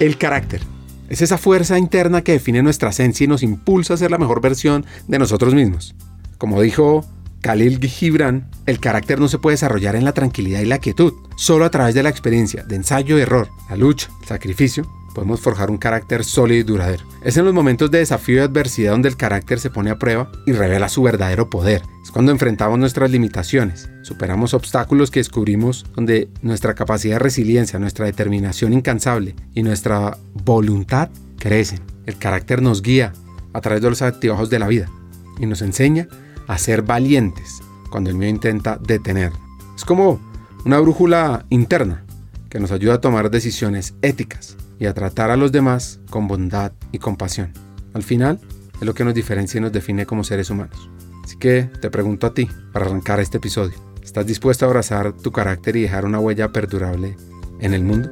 El carácter. Es esa fuerza interna que define nuestra esencia y nos impulsa a ser la mejor versión de nosotros mismos. Como dijo Khalil Gibran, el carácter no se puede desarrollar en la tranquilidad y la quietud, solo a través de la experiencia, de ensayo y error, la lucha, el sacrificio, podemos forjar un carácter sólido y duradero. Es en los momentos de desafío y adversidad donde el carácter se pone a prueba y revela su verdadero poder. Es cuando enfrentamos nuestras limitaciones, superamos obstáculos que descubrimos donde nuestra capacidad de resiliencia, nuestra determinación incansable y nuestra voluntad crecen. El carácter nos guía a través de los altibajos de la vida y nos enseña a ser valientes cuando el miedo intenta detener. Es como una brújula interna que nos ayuda a tomar decisiones éticas y a tratar a los demás con bondad y compasión. Al final, es lo que nos diferencia y nos define como seres humanos. Así que te pregunto a ti, para arrancar este episodio, ¿estás dispuesto a abrazar tu carácter y dejar una huella perdurable en el mundo?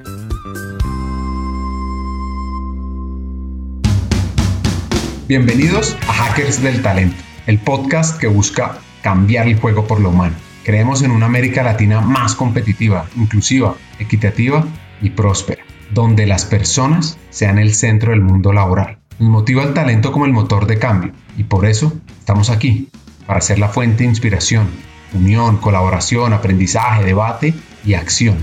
Bienvenidos a Hackers del Talento el podcast que busca cambiar el juego por lo humano. Creemos en una América Latina más competitiva, inclusiva, equitativa y próspera, donde las personas sean el centro del mundo laboral. Nos motiva el talento como el motor de cambio y por eso estamos aquí, para ser la fuente de inspiración, unión, colaboración, aprendizaje, debate y acción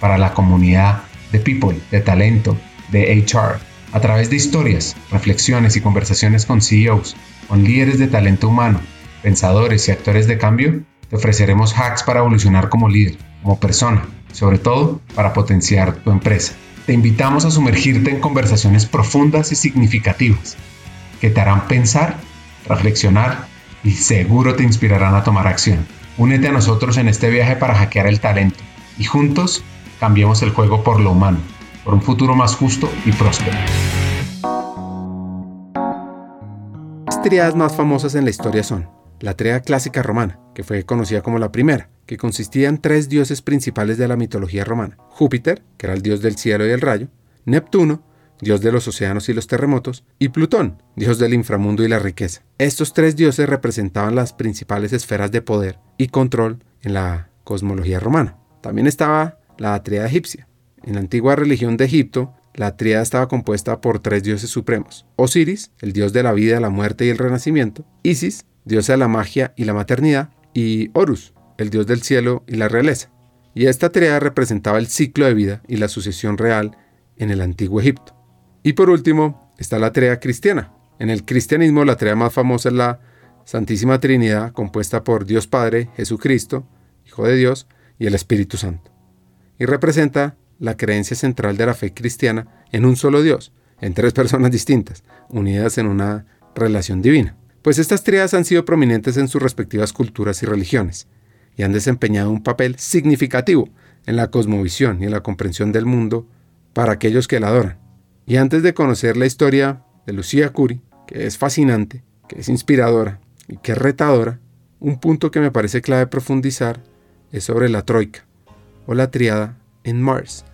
para la comunidad de people, de talento, de HR, a través de historias, reflexiones y conversaciones con CEOs con líderes de talento humano, pensadores y actores de cambio, te ofreceremos hacks para evolucionar como líder, como persona, sobre todo para potenciar tu empresa. Te invitamos a sumergirte en conversaciones profundas y significativas que te harán pensar, reflexionar y seguro te inspirarán a tomar acción. Únete a nosotros en este viaje para hackear el talento y juntos cambiemos el juego por lo humano, por un futuro más justo y próspero. triadas más famosas en la historia son la triada clásica romana, que fue conocida como la primera, que consistía en tres dioses principales de la mitología romana. Júpiter, que era el dios del cielo y el rayo, Neptuno, dios de los océanos y los terremotos, y Plutón, dios del inframundo y la riqueza. Estos tres dioses representaban las principales esferas de poder y control en la cosmología romana. También estaba la triada egipcia. En la antigua religión de Egipto, la tríada estaba compuesta por tres dioses supremos. Osiris, el dios de la vida, la muerte y el renacimiento. Isis, diosa de la magia y la maternidad. Y Horus, el dios del cielo y la realeza. Y esta tríada representaba el ciclo de vida y la sucesión real en el antiguo Egipto. Y por último, está la tríada cristiana. En el cristianismo la tríada más famosa es la Santísima Trinidad, compuesta por Dios Padre, Jesucristo, Hijo de Dios, y el Espíritu Santo. Y representa la creencia central de la fe cristiana en un solo Dios, en tres personas distintas, unidas en una relación divina. Pues estas tríadas han sido prominentes en sus respectivas culturas y religiones, y han desempeñado un papel significativo en la cosmovisión y en la comprensión del mundo para aquellos que la adoran. Y antes de conocer la historia de Lucía Curi, que es fascinante, que es inspiradora y que es retadora, un punto que me parece clave profundizar es sobre la troika, o la triada en Mars.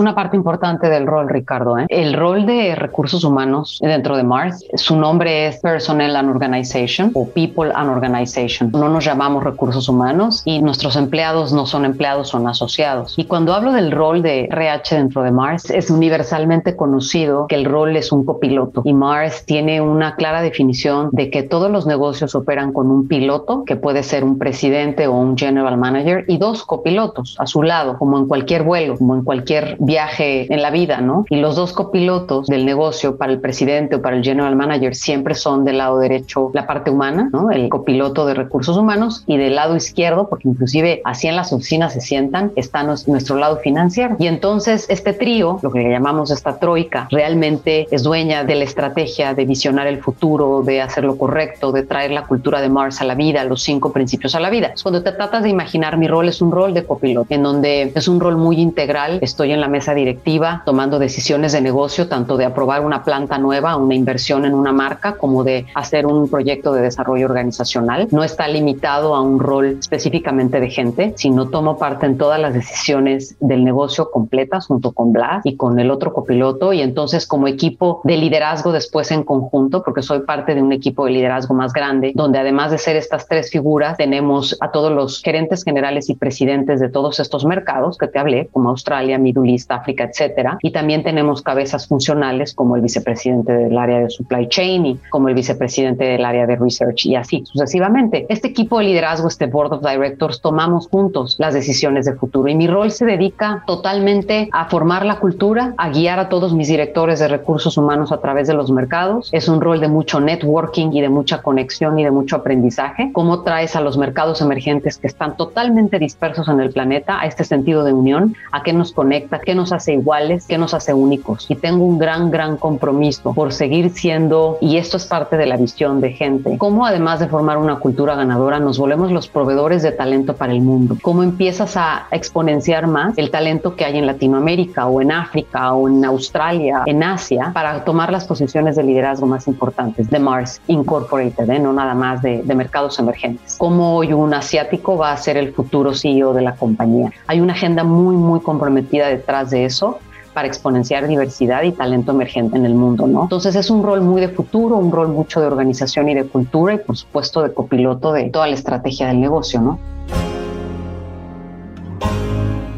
Una parte importante del rol, Ricardo. ¿eh? El rol de recursos humanos dentro de Mars, su nombre es Personnel and Organization o People and Organization. No nos llamamos recursos humanos y nuestros empleados no son empleados, son asociados. Y cuando hablo del rol de RH dentro de Mars, es universalmente conocido que el rol es un copiloto y Mars tiene una clara definición de que todos los negocios operan con un piloto, que puede ser un presidente o un general manager, y dos copilotos a su lado, como en cualquier vuelo, como en cualquier viaje en la vida, ¿no? Y los dos copilotos del negocio para el presidente o para el general manager siempre son del lado derecho la parte humana, ¿no? El copiloto de recursos humanos y del lado izquierdo, porque inclusive así en las oficinas se sientan, está nuestro lado financiero. Y entonces este trío, lo que le llamamos esta troika, realmente es dueña de la estrategia de visionar el futuro, de hacer lo correcto, de traer la cultura de Mars a la vida, los cinco principios a la vida. Cuando te tratas de imaginar mi rol es un rol de copiloto, en donde es un rol muy integral, estoy en la mesa directiva tomando decisiones de negocio, tanto de aprobar una planta nueva, una inversión en una marca, como de hacer un proyecto de desarrollo organizacional. No está limitado a un rol específicamente de gente, sino tomo parte en todas las decisiones del negocio completas junto con Blas y con el otro copiloto y entonces como equipo de liderazgo después en conjunto, porque soy parte de un equipo de liderazgo más grande, donde además de ser estas tres figuras, tenemos a todos los gerentes generales y presidentes de todos estos mercados que te hablé, como Australia, Middle East, West Africa, etcétera. Y también tenemos cabezas funcionales como el vicepresidente del área de supply chain y como el vicepresidente del área de research y así sucesivamente. Este equipo de liderazgo, este board of directors, tomamos juntos las decisiones de futuro y mi rol se dedica totalmente a formar la cultura, a guiar a todos mis directores de recursos humanos a través de los mercados. Es un rol de mucho networking y de mucha conexión y de mucho aprendizaje. Cómo traes a los mercados emergentes que están totalmente dispersos en el planeta a este sentido de unión, a qué nos conecta, qué nos hace iguales, qué nos hace únicos. Y tengo un gran, gran compromiso por seguir siendo, y esto es parte de la visión de gente, cómo además de formar una cultura ganadora, nos volvemos los proveedores de talento para el mundo. Cómo empiezas a exponenciar más el talento que hay en Latinoamérica o en África o en Australia, en Asia, para tomar las posiciones de liderazgo más importantes de Mars Incorporated, ¿eh? no nada más de, de mercados emergentes. Cómo hoy un asiático va a ser el futuro CEO de la compañía. Hay una agenda muy, muy comprometida detrás de eso para exponenciar diversidad y talento emergente en el mundo, ¿no? Entonces es un rol muy de futuro, un rol mucho de organización y de cultura y por supuesto de copiloto de toda la estrategia del negocio, ¿no?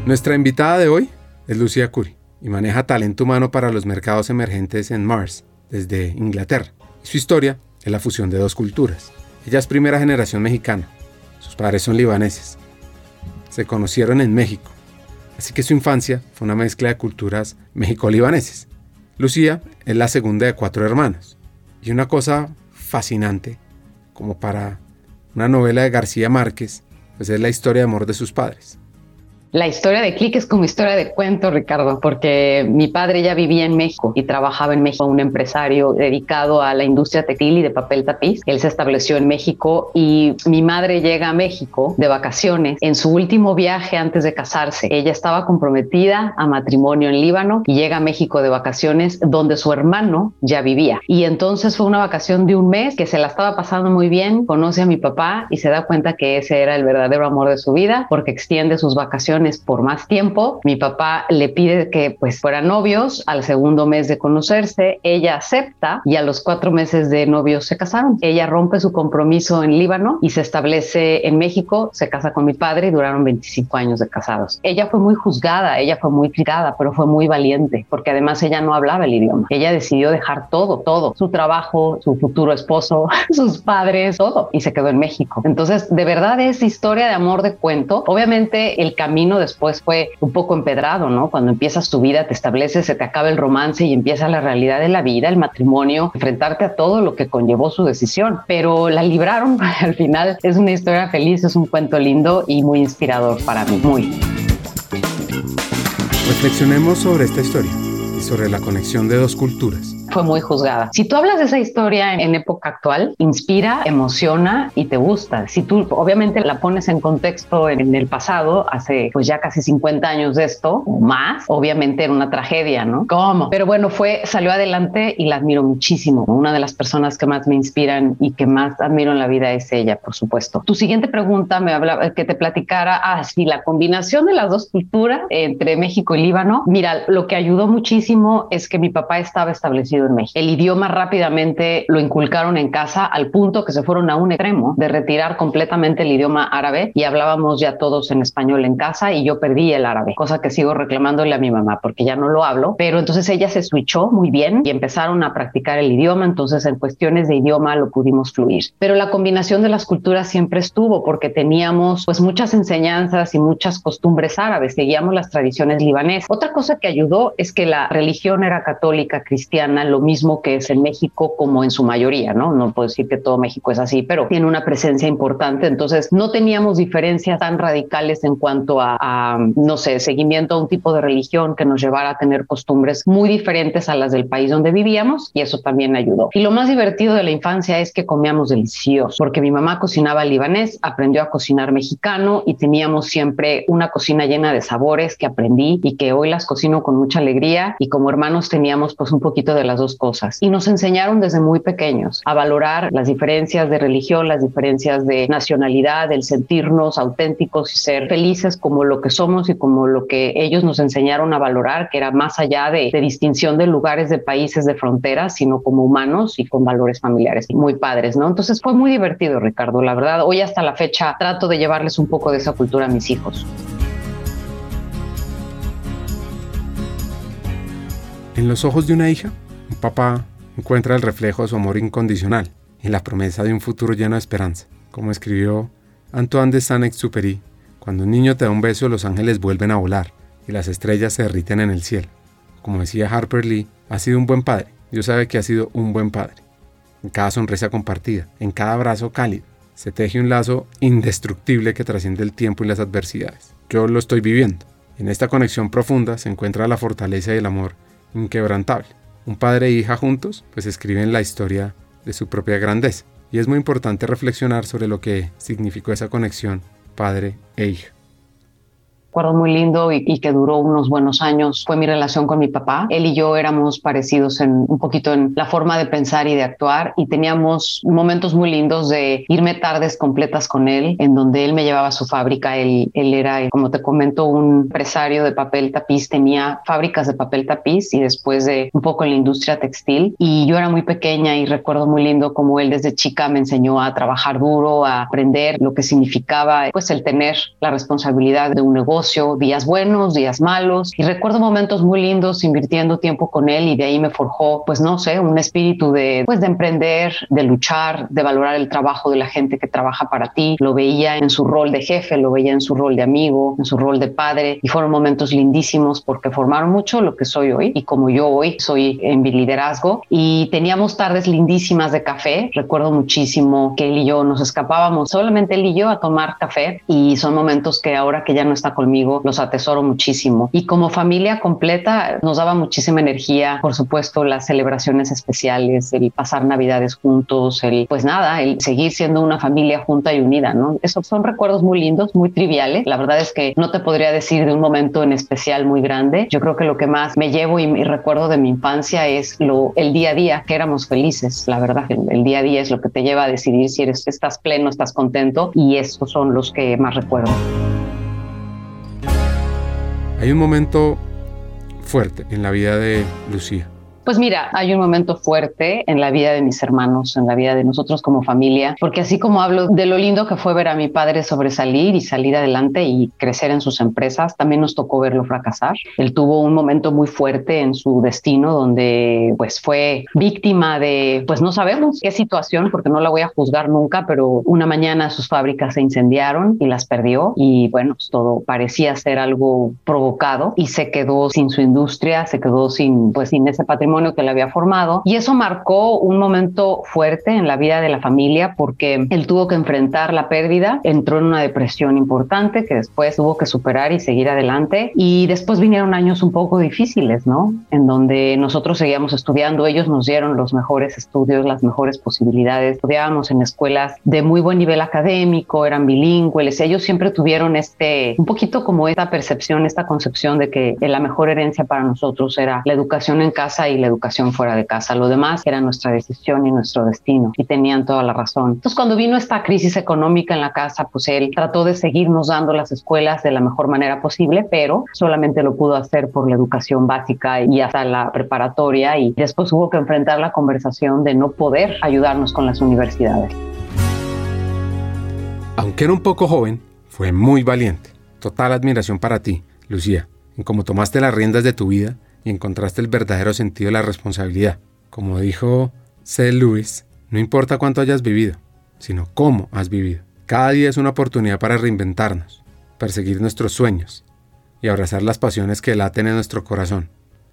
Nuestra invitada de hoy es Lucía Curi y maneja talento humano para los mercados emergentes en Mars desde Inglaterra. Su historia es la fusión de dos culturas. Ella es primera generación mexicana, sus padres son libaneses. Se conocieron en México Así que su infancia fue una mezcla de culturas mexico-libaneses. Lucía es la segunda de cuatro hermanos. Y una cosa fascinante, como para una novela de García Márquez, pues es la historia de amor de sus padres. La historia de Click es como historia de cuento, Ricardo, porque mi padre ya vivía en México y trabajaba en México, un empresario dedicado a la industria textil y de papel tapiz. Él se estableció en México y mi madre llega a México de vacaciones en su último viaje antes de casarse. Ella estaba comprometida a matrimonio en Líbano y llega a México de vacaciones donde su hermano ya vivía. Y entonces fue una vacación de un mes que se la estaba pasando muy bien, conoce a mi papá y se da cuenta que ese era el verdadero amor de su vida porque extiende sus vacaciones por más tiempo. Mi papá le pide que pues fueran novios al segundo mes de conocerse. Ella acepta y a los cuatro meses de novios se casaron. Ella rompe su compromiso en Líbano y se establece en México. Se casa con mi padre y duraron 25 años de casados. Ella fue muy juzgada, ella fue muy criticada, pero fue muy valiente porque además ella no hablaba el idioma. Ella decidió dejar todo, todo, su trabajo, su futuro esposo, sus padres, todo y se quedó en México. Entonces, de verdad es historia de amor de cuento. Obviamente el camino después fue un poco empedrado, ¿no? Cuando empiezas tu vida, te estableces, se te acaba el romance y empieza la realidad de la vida, el matrimonio, enfrentarte a todo lo que conllevó su decisión. Pero la libraron, al final es una historia feliz, es un cuento lindo y muy inspirador para mí, muy. Reflexionemos sobre esta historia y sobre la conexión de dos culturas fue muy juzgada. Si tú hablas de esa historia en, época actual, inspira, emociona y te gusta. Si tú obviamente la pones en contexto en, el pasado, hace pues ya casi 50 años de esto o más, obviamente era una tragedia, ¿no? ¿Cómo? Pero bueno, fue, salió adelante y la admiro muchísimo. Una de las personas que más me inspiran y que más admiro en la vida es ella, por supuesto. Tu siguiente pregunta me hablaba que te platicara, ah, sí, la combinación de las dos culturas entre México y Líbano. Mira, lo que ayudó muchísimo es que mi papá estaba establecido en México. El idioma rápidamente lo inculcaron en casa al punto que se fueron a un extremo de retirar completamente el idioma árabe y hablábamos ya todos en español en casa y yo perdí el árabe, cosa que sigo reclamándole a mi mamá porque ya no lo hablo, pero entonces ella se switchó muy bien y empezaron a practicar el idioma, entonces en cuestiones de idioma lo pudimos fluir. Pero la combinación de las culturas siempre estuvo porque teníamos pues muchas enseñanzas y muchas costumbres árabes, seguíamos las tradiciones libanesas. Otra cosa que ayudó es que la religión era católica, cristiana, lo mismo que es en México como en su mayoría, ¿no? No puedo decir que todo México es así, pero tiene una presencia importante. Entonces, no teníamos diferencias tan radicales en cuanto a, no sé, seguimiento a un tipo de religión que nos llevara a tener costumbres muy diferentes a las del país donde vivíamos y eso también ayudó. Y lo más divertido de la infancia es que comíamos delicioso, porque mi mamá cocinaba libanés, aprendió a cocinar mexicano y teníamos siempre una cocina llena de sabores que aprendí y que hoy las cocino con mucha alegría y como hermanos teníamos pues un poquito de las dos cosas. Y nos enseñaron desde muy pequeños a valorar las diferencias de religión, las diferencias de nacionalidad, el sentirnos auténticos y ser felices como lo que somos y como lo que ellos nos enseñaron a valorar, que era más allá de, de distinción de lugares, de países, de fronteras, sino como humanos y con valores familiares muy padres, ¿no? Entonces fue muy divertido, Ricardo, la verdad. Hoy hasta la fecha trato de llevarles un poco de esa cultura a mis hijos. En los ojos de una hija, papá encuentra el reflejo de su amor incondicional y la promesa de un futuro lleno de esperanza. Como escribió Antoine de Saint-Exupéry, cuando un niño te da un beso los ángeles vuelven a volar y las estrellas se derriten en el cielo. Como decía Harper Lee, ha sido un buen padre. Dios sabe que ha sido un buen padre. En cada sonrisa compartida, en cada abrazo cálido, se teje un lazo indestructible que trasciende el tiempo y las adversidades. Yo lo estoy viviendo. En esta conexión profunda se encuentra la fortaleza y el amor inquebrantable. Un padre e hija juntos, pues escriben la historia de su propia grandeza. Y es muy importante reflexionar sobre lo que significó esa conexión padre e hija acuerdo muy lindo y, que duró unos buenos años fue mi relación con mi papá. Él y yo éramos parecidos en un poquito en la forma de pensar y de actuar y teníamos momentos muy lindos de irme tardes completas con él, en donde él me llevaba a su fábrica. Él, él era, como te comento, un empresario de papel tapiz, tenía fábricas de papel tapiz y después de un poco en la industria textil. Y yo era muy pequeña y recuerdo muy lindo como él desde chica me enseñó a trabajar duro, a aprender lo que significaba pues el tener la responsabilidad de un negocio días buenos, días malos, y recuerdo momentos muy lindos invirtiendo tiempo con él y de ahí me forjó, pues no sé, un espíritu de, pues de emprender, de luchar, de valorar el trabajo de la gente que trabaja para ti. Lo veía en su rol de jefe, lo veía en su rol de amigo, en su rol de padre, y fueron momentos lindísimos porque formaron mucho lo que soy hoy y como yo hoy soy en mi liderazgo. Y teníamos tardes lindísimas de café. Recuerdo muchísimo que él y yo nos escapábamos, solamente él y yo, a tomar café, y son momentos que ahora que ya no está conmigo, los atesoro muchísimo. Y como familia completa nos daba muchísima energía, por supuesto, las celebraciones especiales, el pasar navidades juntos, el pues nada, el seguir siendo una familia junta y unida, ¿no? Esos son recuerdos muy lindos, muy triviales. La verdad es que no te podría decir de un momento en especial muy grande. Yo creo que lo que más me llevo y, y recuerdo de mi infancia es lo el día a día, que éramos felices, la verdad. El, el día a día es lo que te lleva a decidir si eres, estás pleno, estás contento y esos son los que más recuerdo. Hay un momento fuerte en la vida de Lucía. Pues mira, hay un momento fuerte en la vida de mis hermanos, en la vida de nosotros como familia, porque así como hablo de lo lindo que fue ver a mi padre sobresalir y salir adelante y crecer en sus empresas, también nos tocó verlo fracasar. Él tuvo un momento muy fuerte en su destino donde pues fue víctima de, pues no sabemos qué situación, porque no la voy a juzgar nunca, pero una mañana sus fábricas se incendiaron y las perdió y bueno, pues todo parecía ser algo provocado y se quedó sin su industria, se quedó sin pues sin ese patrimonio que le había formado. Y eso marcó un momento fuerte en la vida de la familia porque él tuvo que enfrentar la pérdida, entró en una depresión importante que después tuvo que superar y seguir adelante. Y después vinieron años un poco difíciles, ¿no? En donde nosotros seguíamos estudiando, ellos nos dieron los mejores estudios, las mejores posibilidades, estudiábamos en escuelas de muy buen nivel académico, eran bilingües, ellos siempre tuvieron este, un poquito como esta percepción, esta concepción de que la mejor herencia para nosotros era la educación en casa y la educación fuera de casa. Lo demás era nuestra decisión y nuestro destino y tenían toda la razón. Entonces, cuando vino esta crisis económica en la casa, pues él trató de seguirnos dando las escuelas de la mejor manera posible, pero solamente lo pudo hacer por la educación básica y hasta la preparatoria y después hubo que enfrentar la conversación de no poder ayudarnos con las universidades. Aunque era un poco joven, fue muy valiente. Total admiración para ti, Lucía, en cómo tomaste las riendas de tu vida y encontraste el verdadero sentido de la responsabilidad. Como dijo C. Lewis, no importa cuánto hayas vivido, sino cómo has vivido. Cada día es una oportunidad para reinventarnos, perseguir nuestros sueños y abrazar las pasiones que laten en nuestro corazón.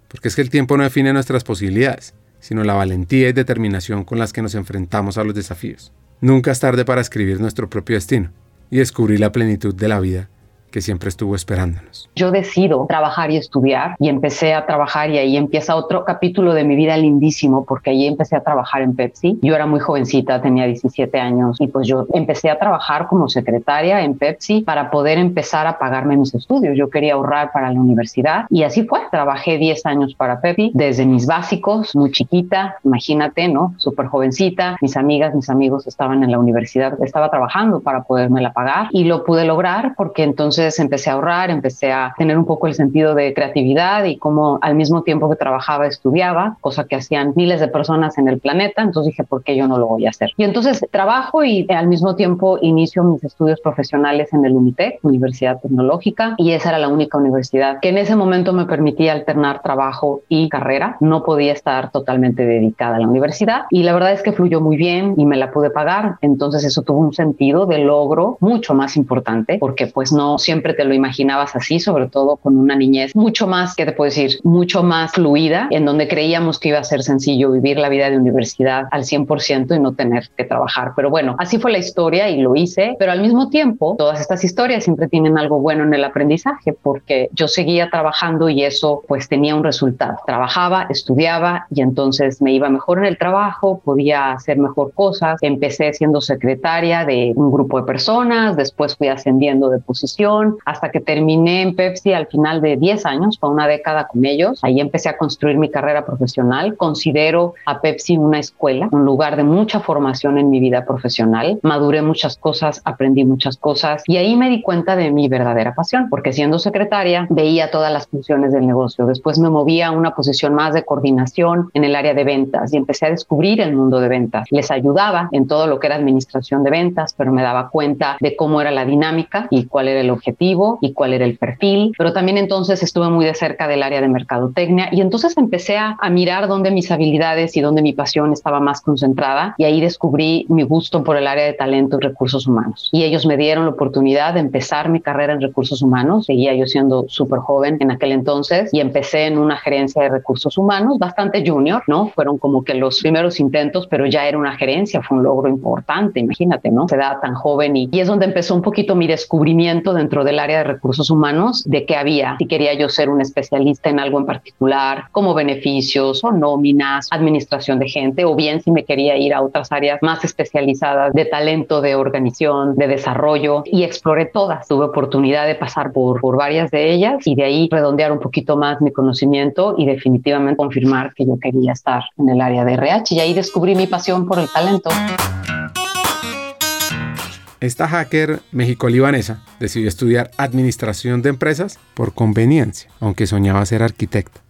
Porque es que el tiempo no define nuestras posibilidades, sino la valentía y determinación con las que nos enfrentamos a los desafíos. Nunca es tarde para escribir nuestro propio destino y descubrir la plenitud de la vida que siempre estuvo esperándonos. Yo decido trabajar y estudiar y empecé a trabajar y ahí empieza otro capítulo de mi vida lindísimo porque ahí empecé a trabajar en Pepsi. Yo era muy jovencita, tenía 17 años y pues yo empecé a trabajar como secretaria en Pepsi para poder empezar a pagarme mis estudios. Yo quería ahorrar para la universidad y así fue. Trabajé 10 años para Pepsi desde mis básicos, muy chiquita, imagínate, ¿no? Súper jovencita. Mis amigas, mis amigos estaban en la universidad, estaba trabajando para podérmela pagar y lo pude lograr porque entonces entonces empecé a ahorrar, empecé a tener un poco el sentido de creatividad y como al mismo tiempo que trabajaba estudiaba, cosa que hacían miles de personas en el planeta, entonces dije, ¿por qué yo no lo voy a hacer? Y entonces trabajo y al mismo tiempo inicio mis estudios profesionales en el UNITEC, Universidad Tecnológica, y esa era la única universidad que en ese momento me permitía alternar trabajo y carrera. No podía estar totalmente dedicada a la universidad y la verdad es que fluyó muy bien y me la pude pagar. Entonces eso tuvo un sentido de logro mucho más importante porque pues no siempre te lo imaginabas así, sobre todo con una niñez mucho más, que te puedo decir, mucho más fluida, en donde creíamos que iba a ser sencillo vivir la vida de universidad al 100% y no tener que trabajar. Pero bueno, así fue la historia y lo hice, pero al mismo tiempo, todas estas historias siempre tienen algo bueno en el aprendizaje porque yo seguía trabajando y eso pues tenía un resultado. Trabajaba, estudiaba y entonces me iba mejor en el trabajo, podía hacer mejor cosas. Empecé siendo secretaria de un grupo de personas, después fui ascendiendo de posición hasta que terminé en Pepsi al final de 10 años, fue una década con ellos. Ahí empecé a construir mi carrera profesional. Considero a Pepsi una escuela, un lugar de mucha formación en mi vida profesional. Maduré muchas cosas, aprendí muchas cosas y ahí me di cuenta de mi verdadera pasión, porque siendo secretaria veía todas las funciones del negocio. Después me movía a una posición más de coordinación en el área de ventas y empecé a descubrir el mundo de ventas. Les ayudaba en todo lo que era administración de ventas, pero me daba cuenta de cómo era la dinámica y cuál era el objetivo y cuál era el perfil. Pero también entonces estuve muy de cerca del área de mercadotecnia y entonces empecé a, a mirar dónde mis habilidades y dónde mi pasión estaba más concentrada y ahí descubrí mi gusto por el área de talento y recursos humanos. Y ellos me dieron la oportunidad de empezar mi carrera en recursos humanos. Seguía yo siendo súper joven en aquel entonces y empecé en una gerencia de recursos humanos bastante junior, ¿no? Fueron como que los primeros intentos, pero ya era una gerencia, fue un logro importante, imagínate, ¿no? Se da tan joven y, y es donde empezó un poquito mi descubrimiento dentro del área de recursos humanos de qué había, si quería yo ser un especialista en algo en particular, como beneficios o nóminas, administración de gente, o bien si me quería ir a otras áreas más especializadas de talento, de organización, de desarrollo y exploré todas. Tuve oportunidad de pasar por, por varias de ellas y de ahí redondear un poquito más mi conocimiento y definitivamente confirmar que yo quería estar en el área de RH y ahí descubrí mi pasión por el talento. Esta hacker mexico-libanesa decidió estudiar administración de empresas por conveniencia, aunque soñaba ser arquitecta.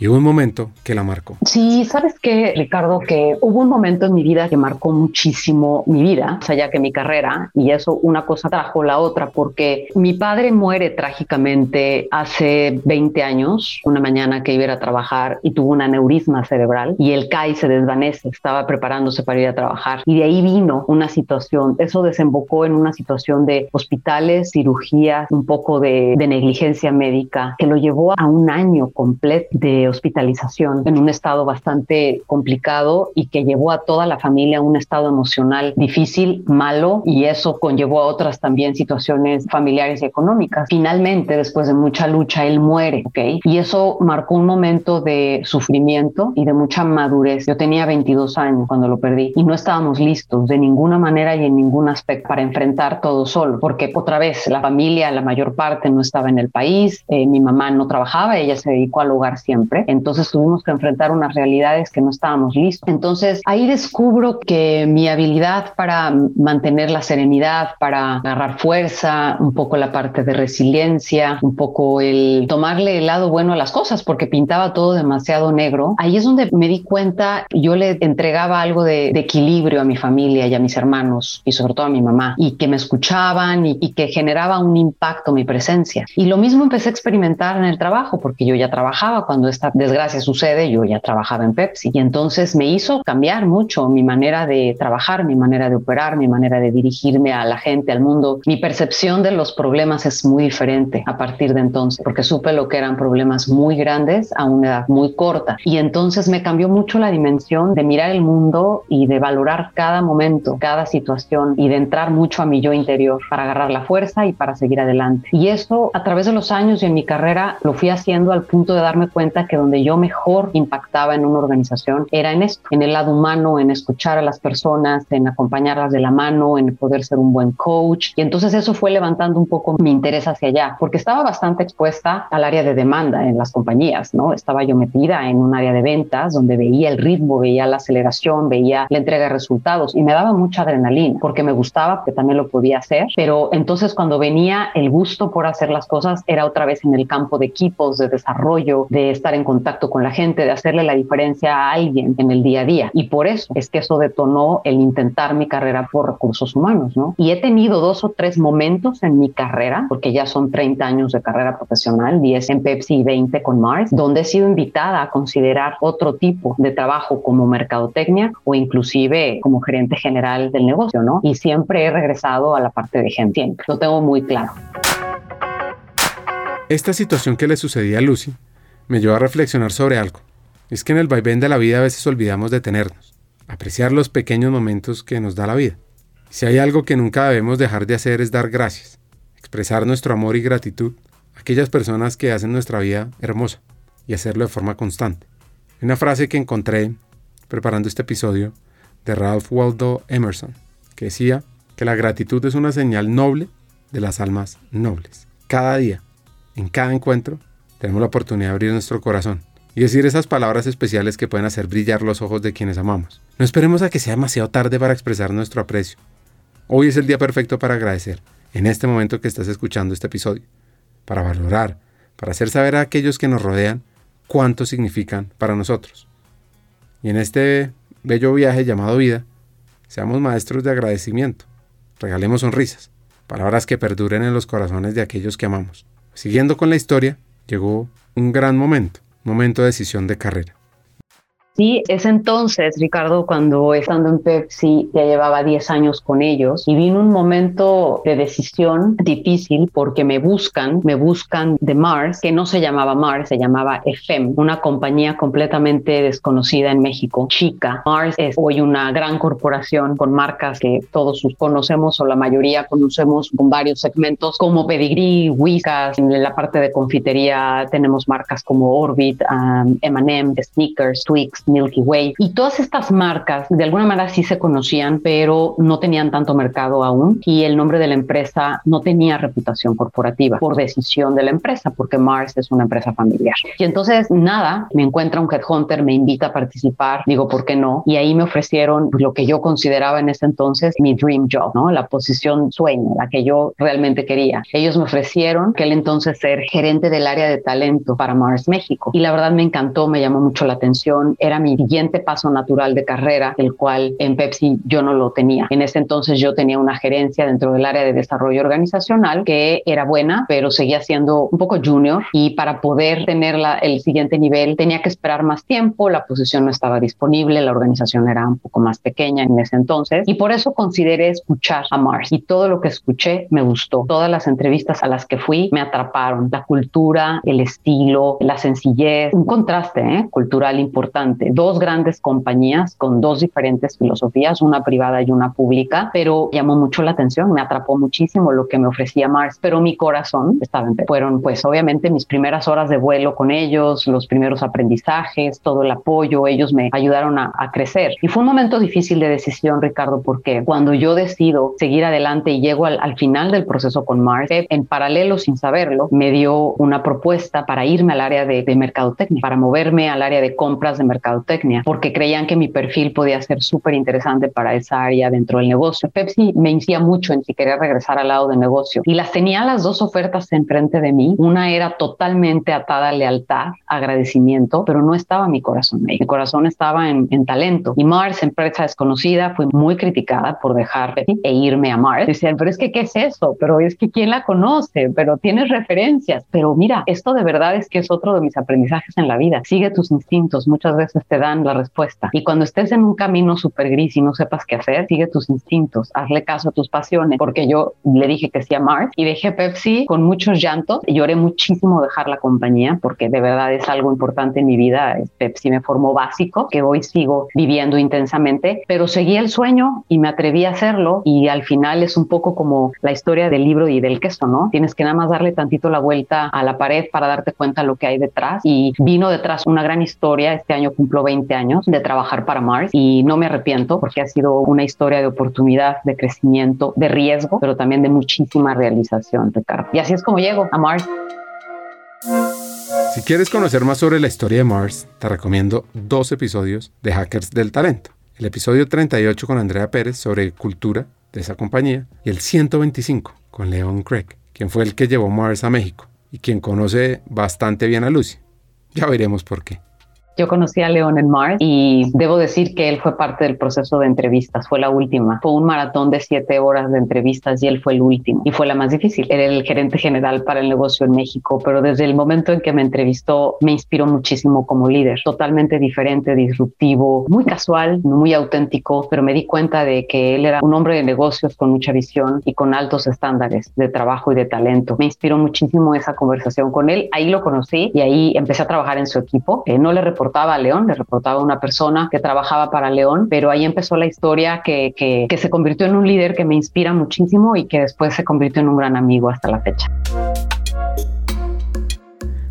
Y hubo un momento que la marcó. Sí, sabes que, Ricardo, que hubo un momento en mi vida que marcó muchísimo mi vida, o sea, ya que mi carrera, y eso una cosa trajo la otra, porque mi padre muere trágicamente hace 20 años, una mañana que iba a ir a trabajar y tuvo un aneurisma cerebral y el CAI se desvanece, estaba preparándose para ir a trabajar. Y de ahí vino una situación, eso desembocó en una situación de hospitales, cirugías, un poco de, de negligencia médica, que lo llevó a un año completo de hospitalización en un estado bastante complicado y que llevó a toda la familia a un estado emocional difícil, malo, y eso conllevó a otras también situaciones familiares y económicas. Finalmente, después de mucha lucha, él muere, ¿ok? Y eso marcó un momento de sufrimiento y de mucha madurez. Yo tenía 22 años cuando lo perdí y no estábamos listos de ninguna manera y en ningún aspecto para enfrentar todo solo, porque otra vez la familia, la mayor parte no estaba en el país, eh, mi mamá no trabajaba, ella se dedicó al hogar siempre entonces tuvimos que enfrentar unas realidades que no estábamos listos. Entonces ahí descubro que mi habilidad para mantener la serenidad, para agarrar fuerza, un poco la parte de resiliencia, un poco el tomarle el lado bueno a las cosas, porque pintaba todo demasiado negro. Ahí es donde me di cuenta, yo le entregaba algo de, de equilibrio a mi familia y a mis hermanos y sobre todo a mi mamá y que me escuchaban y, y que generaba un impacto mi presencia. Y lo mismo empecé a experimentar en el trabajo, porque yo ya trabajaba cuando esta desgracia sucede, yo ya trabajaba en Pepsi y entonces me hizo cambiar mucho mi manera de trabajar, mi manera de operar, mi manera de dirigirme a la gente, al mundo. Mi percepción de los problemas es muy diferente a partir de entonces, porque supe lo que eran problemas muy grandes a una edad muy corta y entonces me cambió mucho la dimensión de mirar el mundo y de valorar cada momento, cada situación y de entrar mucho a mi yo interior para agarrar la fuerza y para seguir adelante. Y eso a través de los años y en mi carrera lo fui haciendo al punto de darme cuenta que donde yo mejor impactaba en una organización era en esto, en el lado humano, en escuchar a las personas, en acompañarlas de la mano, en poder ser un buen coach. Y entonces eso fue levantando un poco mi interés hacia allá, porque estaba bastante expuesta al área de demanda en las compañías, ¿no? Estaba yo metida en un área de ventas donde veía el ritmo, veía la aceleración, veía la entrega de resultados y me daba mucha adrenalina porque me gustaba, que también lo podía hacer, pero entonces cuando venía el gusto por hacer las cosas era otra vez en el campo de equipos, de desarrollo, de estar en contacto con la gente, de hacerle la diferencia a alguien en el día a día. Y por eso es que eso detonó el intentar mi carrera por recursos humanos, ¿no? Y he tenido dos o tres momentos en mi carrera, porque ya son 30 años de carrera profesional, 10 en Pepsi y 20 con Mars, donde he sido invitada a considerar otro tipo de trabajo como mercadotecnia o inclusive como gerente general del negocio, ¿no? Y siempre he regresado a la parte de gente, siempre. Lo tengo muy claro. Esta situación que le sucedía a Lucy me llevó a reflexionar sobre algo. Es que en el vaivén de la vida a veces olvidamos detenernos, apreciar los pequeños momentos que nos da la vida. Si hay algo que nunca debemos dejar de hacer es dar gracias, expresar nuestro amor y gratitud a aquellas personas que hacen nuestra vida hermosa y hacerlo de forma constante. Una frase que encontré preparando este episodio de Ralph Waldo Emerson, que decía que la gratitud es una señal noble de las almas nobles. Cada día, en cada encuentro, tenemos la oportunidad de abrir nuestro corazón y decir esas palabras especiales que pueden hacer brillar los ojos de quienes amamos. No esperemos a que sea demasiado tarde para expresar nuestro aprecio. Hoy es el día perfecto para agradecer, en este momento que estás escuchando este episodio, para valorar, para hacer saber a aquellos que nos rodean cuánto significan para nosotros. Y en este bello viaje llamado vida, seamos maestros de agradecimiento. Regalemos sonrisas, palabras que perduren en los corazones de aquellos que amamos. Siguiendo con la historia, llegó un gran momento, momento de decisión de carrera. Sí, es entonces, Ricardo, cuando estando en Pepsi ya llevaba 10 años con ellos y vino un momento de decisión difícil porque me buscan, me buscan de Mars, que no se llamaba Mars, se llamaba FM, una compañía completamente desconocida en México, chica. Mars es hoy una gran corporación con marcas que todos conocemos o la mayoría conocemos con varios segmentos como Pedigree, Whiskas, en la parte de confitería tenemos marcas como Orbit, um, M&M, Sneakers, Twix, Milky Way. Y todas estas marcas de alguna manera sí se conocían, pero no tenían tanto mercado aún y el nombre de la empresa no tenía reputación corporativa por decisión de la empresa, porque Mars es una empresa familiar. Y entonces, nada, me encuentra un headhunter, me invita a participar, digo, ¿por qué no? Y ahí me ofrecieron lo que yo consideraba en ese entonces mi dream job, ¿no? La posición sueño, la que yo realmente quería. Ellos me ofrecieron aquel entonces ser gerente del área de talento para Mars México. Y la verdad me encantó, me llamó mucho la atención. Era mi siguiente paso natural de carrera, el cual en Pepsi yo no lo tenía. En ese entonces yo tenía una gerencia dentro del área de desarrollo organizacional que era buena, pero seguía siendo un poco junior y para poder tener el siguiente nivel tenía que esperar más tiempo, la posición no estaba disponible, la organización era un poco más pequeña en ese entonces y por eso consideré escuchar a Mars y todo lo que escuché me gustó. Todas las entrevistas a las que fui me atraparon. La cultura, el estilo, la sencillez, un contraste ¿eh? cultural importante dos grandes compañías con dos diferentes filosofías, una privada y una pública, pero llamó mucho la atención, me atrapó muchísimo lo que me ofrecía Mars, pero mi corazón estaba en Fueron pues obviamente mis primeras horas de vuelo con ellos, los primeros aprendizajes, todo el apoyo, ellos me ayudaron a, crecer. Y fue un momento difícil de decisión, Ricardo, porque cuando yo decido seguir adelante y llego al, final del proceso con Mars, en paralelo, sin saberlo, me dio una propuesta para irme al área de, de mercadotecnia, para moverme al área de compras de mercadotecnia porque creían que mi perfil podía ser súper interesante para esa área dentro del negocio. Pepsi me insistía mucho en si quería regresar al lado del negocio y las tenía las dos ofertas enfrente de mí. Una era totalmente atada a lealtad, agradecimiento, pero no estaba mi corazón ahí. Mi corazón estaba en, talento. Y Mars, empresa desconocida, fue muy criticada por dejar e irme a Mars. Decían, pero es que, ¿qué es eso? Pero es que, ¿quién la conoce? Pero tienes referencias. Pero mira, esto de verdad es que es otro de mis aprendizajes en la vida. Sigue tus instintos. Muchas veces entonces te dan la respuesta. Y cuando estés en un camino súper gris y no sepas qué hacer, sigue tus instintos, hazle caso a tus pasiones, porque yo le dije que sí a Mars y dejé Pepsi con muchos llantos. Lloré muchísimo dejar la compañía porque de verdad es algo importante en mi vida. Pepsi me formó básico, que hoy sigo viviendo intensamente, pero seguí el sueño y me atreví a hacerlo y al final es un poco como la historia del libro y del queso, ¿no? Tienes que nada más darle tantito la vuelta a la pared para darte cuenta lo que hay detrás y vino detrás una gran historia. Este año cumplo 20 años de trabajar para Mars y no me arrepiento porque ha sido una historia de oportunidad, de crecimiento, de riesgo, pero también de muchísima realización, Ricardo. Y así es como llego a Mars. Si quieres conocer más sobre la historia de Mars, te recomiendo dos episodios de Hackers del Talento. El episodio 38 con Andrea Pérez sobre cultura de esa compañía y el 125 con Leon Craig, quien fue el que llevó Mars a México y quien conoce bastante bien a Lucy. Ya veremos por qué. Yo conocí a León en Mars y debo decir que él fue parte del proceso de entrevistas, fue la última. Fue un maratón de siete horas de entrevistas y él fue el último y fue la más difícil. Era el gerente general para el negocio en México, pero desde el momento en que me entrevistó me inspiró muchísimo como líder, totalmente diferente, disruptivo, muy casual, muy auténtico, pero me di cuenta de que él era un hombre de negocios con mucha visión y con altos estándares de trabajo y de talento. Me inspiró muchísimo esa conversación con él. Ahí lo conocí y ahí empecé a trabajar en su equipo. Eh, no le reporté reportaba a León, le reportaba a una persona que trabajaba para León, pero ahí empezó la historia que, que, que se convirtió en un líder que me inspira muchísimo y que después se convirtió en un gran amigo hasta la fecha.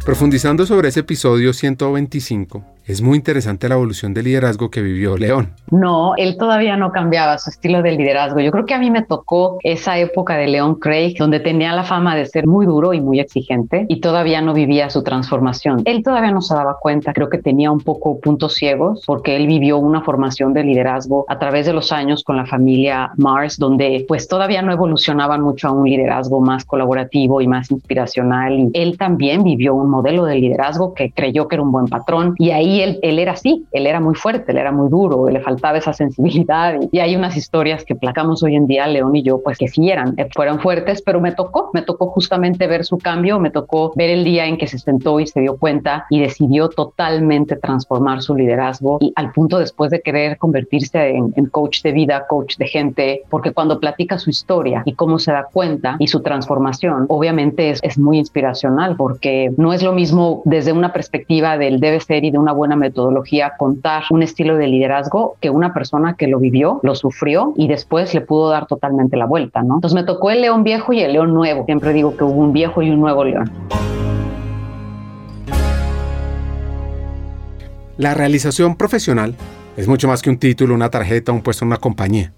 Profundizando sobre ese episodio 125, es muy interesante la evolución de liderazgo que vivió León. No, él todavía no cambiaba su estilo de liderazgo. Yo creo que a mí me tocó esa época de León Craig, donde tenía la fama de ser muy duro y muy exigente y todavía no vivía su transformación. Él todavía no se daba cuenta, creo que tenía un poco puntos ciegos porque él vivió una formación de liderazgo a través de los años con la familia Mars, donde pues todavía no evolucionaban mucho a un liderazgo más colaborativo y más inspiracional. Y él también vivió un modelo de liderazgo que creyó que era un buen patrón y ahí él, era así, él era muy fuerte, él era muy duro, le faltaba esa sensibilidad. Y, hay unas historias que placamos hoy en día, León y yo, pues que sí eran, eh, fueron fuertes, pero me tocó, me tocó justamente ver su cambio, me tocó ver el día en que se sentó y se dio cuenta y decidió totalmente transformar su liderazgo y al punto después de querer convertirse en, coach de vida, coach de gente, porque cuando platica su historia y cómo se da cuenta y su transformación, obviamente es, es muy inspiracional porque no es lo mismo desde una perspectiva del debe ser y de una buena metodología contar un estilo de liderazgo que una persona que lo vivió, lo sufrió y después le pudo dar totalmente la vuelta, ¿no? Entonces me tocó el león viejo y el león nuevo. Siempre digo que hubo un viejo y un nuevo león. La realización profesional es mucho más que un título, una tarjeta, un puesto en una compañía.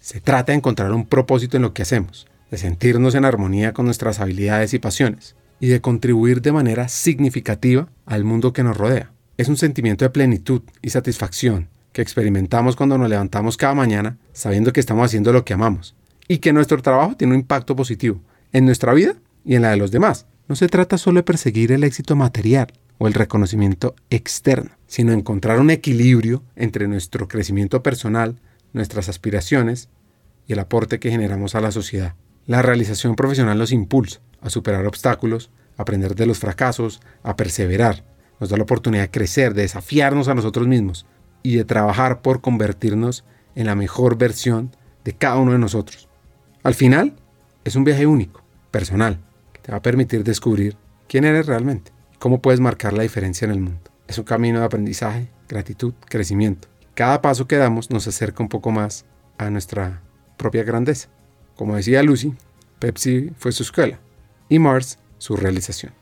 Se trata de encontrar un propósito en lo que hacemos, de sentirnos en armonía con nuestras habilidades y pasiones, y de contribuir de manera significativa al mundo que nos rodea. Es un sentimiento de plenitud y satisfacción que experimentamos cuando nos levantamos cada mañana sabiendo que estamos haciendo lo que amamos y que nuestro trabajo tiene un impacto positivo en nuestra vida y en la de los demás. No se trata solo de perseguir el éxito material o el reconocimiento externo, sino encontrar un equilibrio entre nuestro crecimiento personal, nuestras aspiraciones y el aporte que generamos a la sociedad. La realización profesional nos impulsa a superar obstáculos, aprender de los fracasos, a perseverar nos da la oportunidad de crecer, de desafiarnos a nosotros mismos y de trabajar por convertirnos en la mejor versión de cada uno de nosotros. Al final, es un viaje único, personal, que te va a permitir descubrir quién eres realmente cómo puedes marcar la diferencia en el mundo. Es un camino de aprendizaje, gratitud, crecimiento. Cada paso que damos nos acerca un poco más a nuestra propia grandeza. Como decía Lucy, Pepsi fue su escuela y Mars su realización.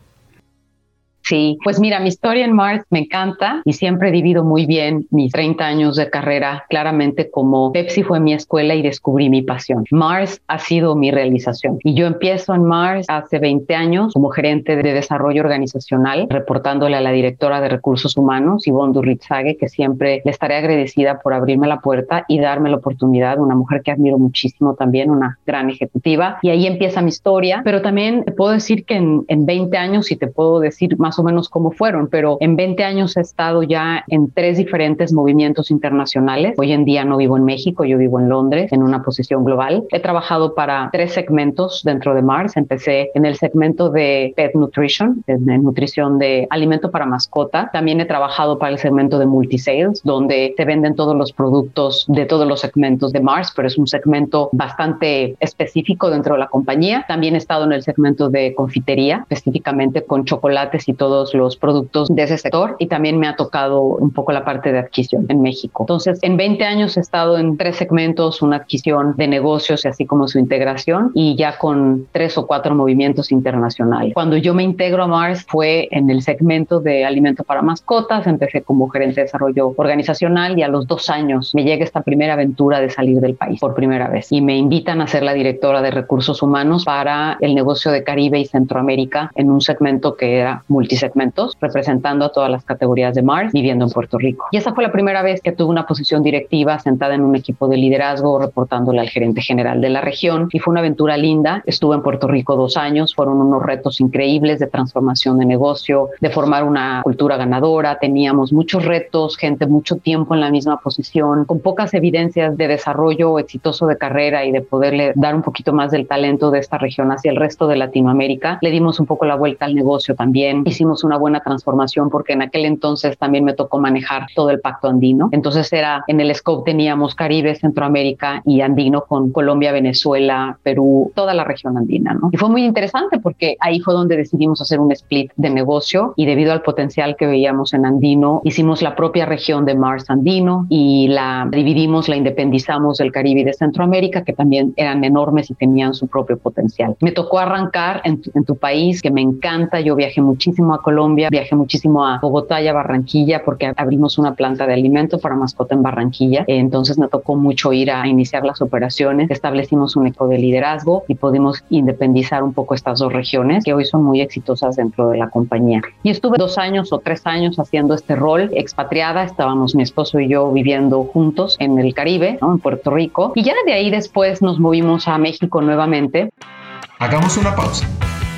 Sí, pues mira, mi historia en Mars me encanta y siempre he vivido muy bien mis 30 años de carrera, claramente como Pepsi fue mi escuela y descubrí mi pasión. Mars ha sido mi realización y yo empiezo en Mars hace 20 años como gerente de desarrollo organizacional, reportándole a la directora de recursos humanos, Yvonne Durritzage, que siempre le estaré agradecida por abrirme la puerta y darme la oportunidad, una mujer que admiro muchísimo también, una gran ejecutiva. Y ahí empieza mi historia, pero también te puedo decir que en, en 20 años, y te puedo decir más más o menos cómo fueron, pero en 20 años he estado ya en tres diferentes movimientos internacionales. Hoy en día no vivo en México, yo vivo en Londres en una posición global. He trabajado para tres segmentos dentro de Mars. Empecé en el segmento de Pet Nutrition, de nutrición de alimento para mascota. También he trabajado para el segmento de Multisales, donde se venden todos los productos de todos los segmentos de Mars, pero es un segmento bastante específico dentro de la compañía. También he estado en el segmento de confitería, específicamente con chocolates y todos los productos de ese sector. Y también me ha tocado un poco la parte de adquisición en México. Entonces, en 20 años he estado en tres segmentos, una adquisición de negocios y así como su integración y ya con tres o cuatro movimientos internacionales. Cuando yo me integro a Mars fue en el segmento de alimento para mascotas, empecé como gerente de desarrollo organizacional y a los dos años me llega esta primera aventura de salir del país por primera vez y me invitan a ser la directora de recursos humanos para el negocio de Caribe y Centroamérica en un segmento que era multisegmentos, representando a todas las categorías de Mars viviendo en Puerto Rico. Y esa fue la primera vez que tuve una posición directiva sentada en un equipo de liderazgo reportándole al gerente general de la región y fue una aventura linda. Estuve en Puerto Rico dos años, fueron unos retos increíbles de transformación de negocio, de formar una cultura ganadora, teníamos muchos retos, gente mucho tiempo en la misma posición, con pocas evidencias de desarrollo exitoso de carrera y de poderle dar un poquito más del talento de esta región hacia el resto de Latinoamérica. Le dimos un poco la vuelta al negocio también, hicimos una buena transformación porque en aquel entonces también me tocó manejar todo el pacto andino. Entonces era en el scope teníamos Caribe, Centroamérica y andino con Colombia, Venezuela, Perú, toda la región andina, ¿no? Y fue muy interesante porque ahí fue donde decidimos hacer un split de negocio y debido al potencial que veíamos en andino, hicimos la propia región de Mars andino y la dividimos, la independizamos del Caribe y de Centroamérica, que también eran enormes y tenían su propio potencial. Me tocó arrancar en tu, en tu país, que me encanta. Yo viajé muchísimo a Colombia, viajé muchísimo a Bogotá y a Barranquilla porque abrimos una planta de alimentos para mascota en Barranquilla. Entonces me tocó mucho ir a iniciar las operaciones, establecimos un eco de liderazgo y pudimos independizar un poco estas dos regiones que hoy son muy exitosas dentro de la compañía. Y estuve dos años o tres años haciendo este rol expatriada, estábamos mi esposo y yo viviendo juntos en el Caribe, ¿no? en Puerto Rico, y ya de ahí después nos movimos a México nuevamente. Hagamos una pausa.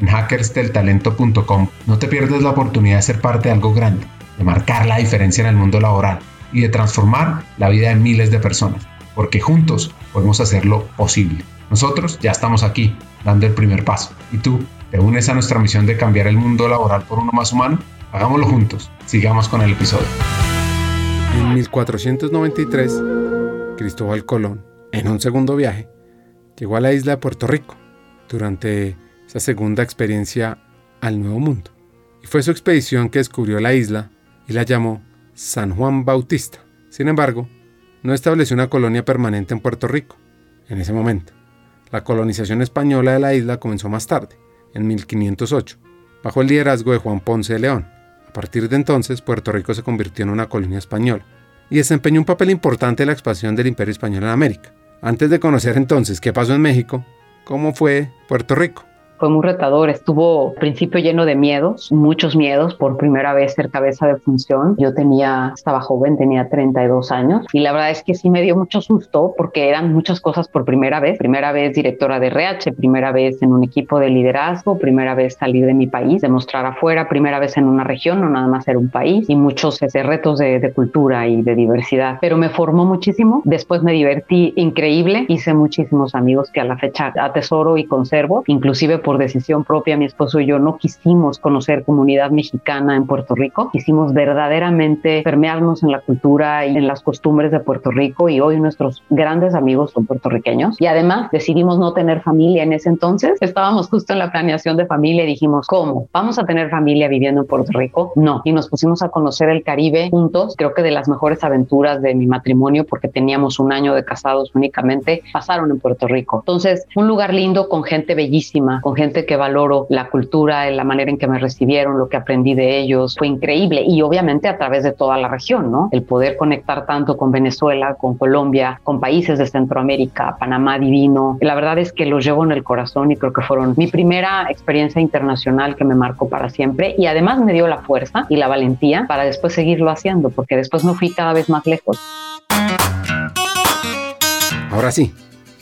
hackersdeltalento.com. No te pierdas la oportunidad de ser parte de algo grande, de marcar la diferencia en el mundo laboral y de transformar la vida de miles de personas porque juntos podemos hacerlo posible. Nosotros ya estamos aquí, dando el primer paso. ¿Y tú? ¿Te unes a nuestra misión de cambiar el mundo laboral por uno más humano? Hagámoslo juntos. Sigamos con el episodio. En 1493, Cristóbal Colón, en un segundo viaje, llegó a la isla de Puerto Rico durante esa segunda experiencia al Nuevo Mundo. Y fue su expedición que descubrió la isla y la llamó San Juan Bautista. Sin embargo, no estableció una colonia permanente en Puerto Rico en ese momento. La colonización española de la isla comenzó más tarde, en 1508, bajo el liderazgo de Juan Ponce de León. A partir de entonces, Puerto Rico se convirtió en una colonia española y desempeñó un papel importante en la expansión del imperio español en América. Antes de conocer entonces qué pasó en México, ¿cómo fue Puerto Rico? Fue muy retador. Estuvo al principio lleno de miedos, muchos miedos, por primera vez ser cabeza de función. Yo tenía, estaba joven, tenía 32 años y la verdad es que sí me dio mucho susto porque eran muchas cosas por primera vez. Primera vez directora de RH, primera vez en un equipo de liderazgo, primera vez salir de mi país, demostrar afuera, primera vez en una región, no nada más ser un país y muchos ese, retos de, de cultura y de diversidad. Pero me formó muchísimo. Después me divertí increíble, hice muchísimos amigos que a la fecha atesoro y conservo, inclusive por decisión propia, mi esposo y yo no quisimos conocer comunidad mexicana en Puerto Rico, quisimos verdaderamente permearnos en la cultura y en las costumbres de Puerto Rico y hoy nuestros grandes amigos son puertorriqueños y además decidimos no tener familia en ese entonces, estábamos justo en la planeación de familia y dijimos, ¿cómo? ¿Vamos a tener familia viviendo en Puerto Rico? No, y nos pusimos a conocer el Caribe juntos, creo que de las mejores aventuras de mi matrimonio porque teníamos un año de casados únicamente, pasaron en Puerto Rico. Entonces, un lugar lindo con gente bellísima, con gente gente que valoro la cultura, la manera en que me recibieron, lo que aprendí de ellos, fue increíble. Y obviamente a través de toda la región, ¿no? El poder conectar tanto con Venezuela, con Colombia, con países de Centroamérica, Panamá divino. La verdad es que los llevo en el corazón y creo que fueron mi primera experiencia internacional que me marcó para siempre y además me dio la fuerza y la valentía para después seguirlo haciendo, porque después me fui cada vez más lejos. Ahora sí,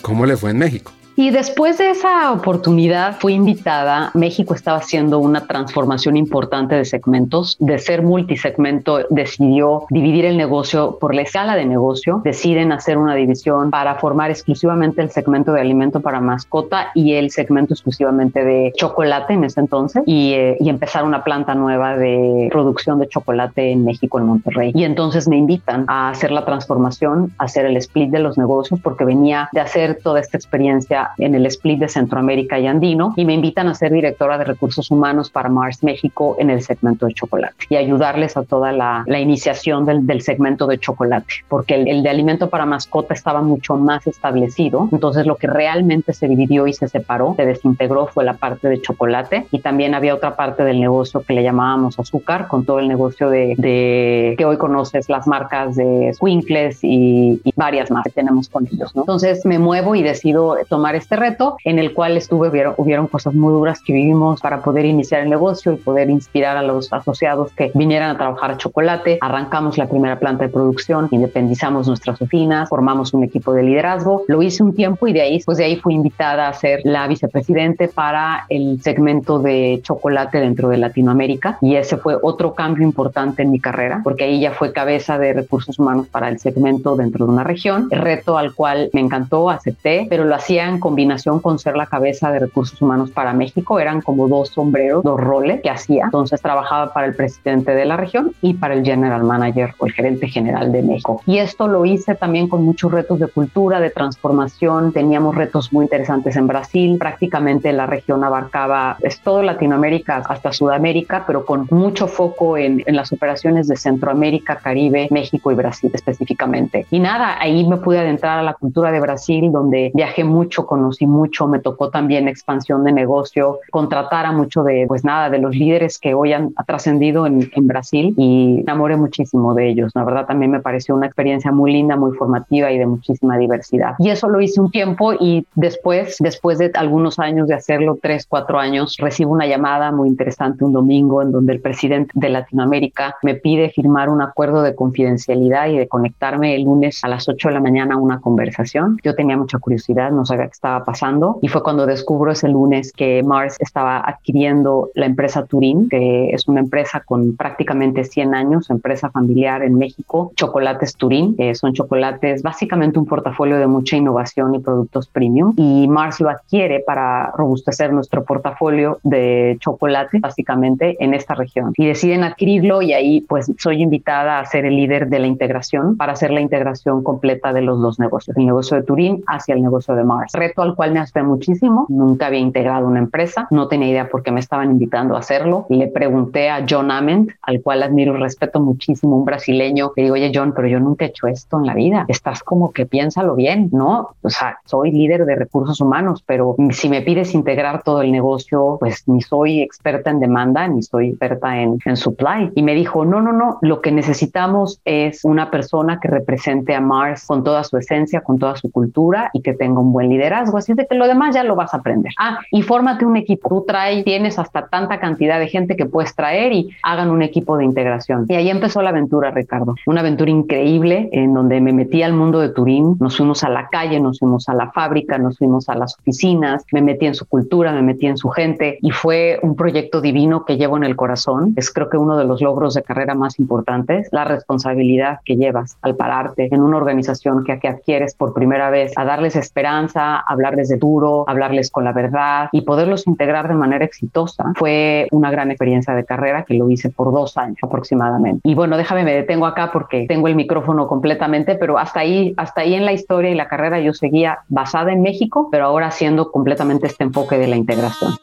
¿cómo le fue en México? Y después de esa oportunidad fui invitada. México estaba haciendo una transformación importante de segmentos. De ser multisegmento, decidió dividir el negocio por la escala de negocio. Deciden hacer una división para formar exclusivamente el segmento de alimento para mascota y el segmento exclusivamente de chocolate en ese entonces. Y, eh, y empezar una planta nueva de producción de chocolate en México, en Monterrey. Y entonces me invitan a hacer la transformación, a hacer el split de los negocios, porque venía de hacer toda esta experiencia en el split de Centroamérica y Andino y me invitan a ser directora de recursos humanos para Mars México en el segmento de chocolate y ayudarles a toda la, la iniciación del, del, segmento de chocolate, porque el, el, de alimento para mascota estaba mucho más establecido. Entonces lo que realmente se dividió y se separó, se desintegró fue la parte de chocolate y también había otra parte del negocio que le llamábamos azúcar, con todo el negocio de, de que hoy conoces las marcas de Squinkles y, y varias más que tenemos con ellos. ¿no? Entonces me muevo y decido tomar este reto en el cual estuve, hubieron, hubieron cosas muy duras que vivimos para poder iniciar el negocio y poder inspirar a los asociados que vinieran a trabajar a chocolate. Arrancamos la primera planta de producción, independizamos nuestras oficinas, formamos un equipo de liderazgo. Lo hice un tiempo y de ahí, pues de ahí fui invitada a ser la vicepresidente para el segmento de chocolate dentro de Latinoamérica y ese fue otro cambio importante en mi carrera porque ahí ya fue cabeza de recursos humanos para el segmento dentro de una región. Reto al cual me encantó, acepté, pero lo hacía en combinación con ser la cabeza de recursos humanos para México. Eran como dos sombreros, dos roles que hacía. Entonces trabajaba para el presidente de la región y para el general manager o el gerente general de México. Y esto lo hice también con muchos retos de cultura, de transformación. Teníamos retos muy interesantes en Brasil. Prácticamente la región abarcaba es todo Latinoamérica hasta Sudamérica, pero con mucho foco en, en las operaciones de Centroamérica, Caribe, México y Brasil específicamente. Y nada, ahí me pude adentrar a la cultura de Brasil, donde viajé mucho conocí mucho, me tocó también expansión de negocio, contratar a mucho de, pues nada, de los líderes que hoy han trascendido en, en, Brasil y me enamoré muchísimo de ellos. La verdad también me pareció una experiencia muy linda, muy formativa y de muchísima diversidad. Y eso lo hice un tiempo y después, después de algunos años de hacerlo, tres, cuatro años, recibo una llamada muy interesante un domingo en donde el presidente de Latinoamérica me pide firmar un acuerdo de confidencialidad y de conectarme el lunes a las 8 de la mañana a una conversación. Yo tenía mucha curiosidad, no sabía que estaba pasando. Y fue cuando descubro ese lunes que Mars estaba adquiriendo la empresa Turín, que es una empresa con prácticamente 100 años, empresa familiar en México, Chocolates Turín, que son chocolates básicamente un portafolio de mucha innovación y productos premium. Y Mars lo adquiere para robustecer nuestro portafolio de chocolate básicamente en esta región. Y deciden adquirirlo y ahí pues soy invitada a ser el líder de la integración para hacer la integración completa de los dos negocios, el negocio de Turín hacia el negocio de Mars. Reto al cual me asusté muchísimo. Nunca había integrado una empresa, no tenía idea por qué me estaban invitando a hacerlo. Le pregunté a John Ament, al cual admiro y respeto muchísimo, un brasileño, que digo, oye John, pero yo nunca he hecho esto en la vida. Estás como que piénsalo bien, ¿no? O sea, soy líder de recursos humanos, pero si me pides integrar todo el negocio, pues ni soy experta en demanda, ni soy experta en, en supply. Y me dijo, no, no, no, lo que necesitamos es una persona que represente a Mars con toda su esencia, con toda su cultura y que tenga un buen liderazgo. Así de que lo demás ya lo vas a aprender. Ah, y fórmate un equipo. Tú traes, tienes hasta tanta cantidad de gente que puedes traer y hagan un equipo de integración. Y ahí empezó la aventura, Ricardo. Una aventura increíble en donde me metí al mundo de Turín. Nos fuimos a la calle, nos fuimos a la fábrica, nos fuimos a las oficinas, me metí en su cultura, me metí en su gente y fue un proyecto divino que llevo en el corazón. Es creo que uno de los logros de carrera más importantes, la responsabilidad que llevas al pararte en una organización que, que adquieres por primera vez, a darles esperanza, hablarles de duro, hablarles con la verdad y poderlos integrar de manera exitosa. Fue una gran experiencia de carrera que lo hice por dos años aproximadamente. Y bueno, déjame, me detengo acá porque tengo el micrófono completamente, pero hasta ahí, hasta ahí en la historia y la carrera yo seguía basada en México, pero ahora haciendo completamente este enfoque de la integración.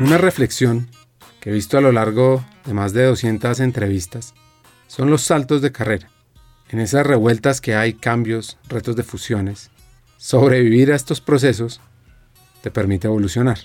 Una reflexión que he visto a lo largo de más de 200 entrevistas son los saltos de carrera. En esas revueltas que hay, cambios, retos de fusiones, sobrevivir a estos procesos te permite evolucionar.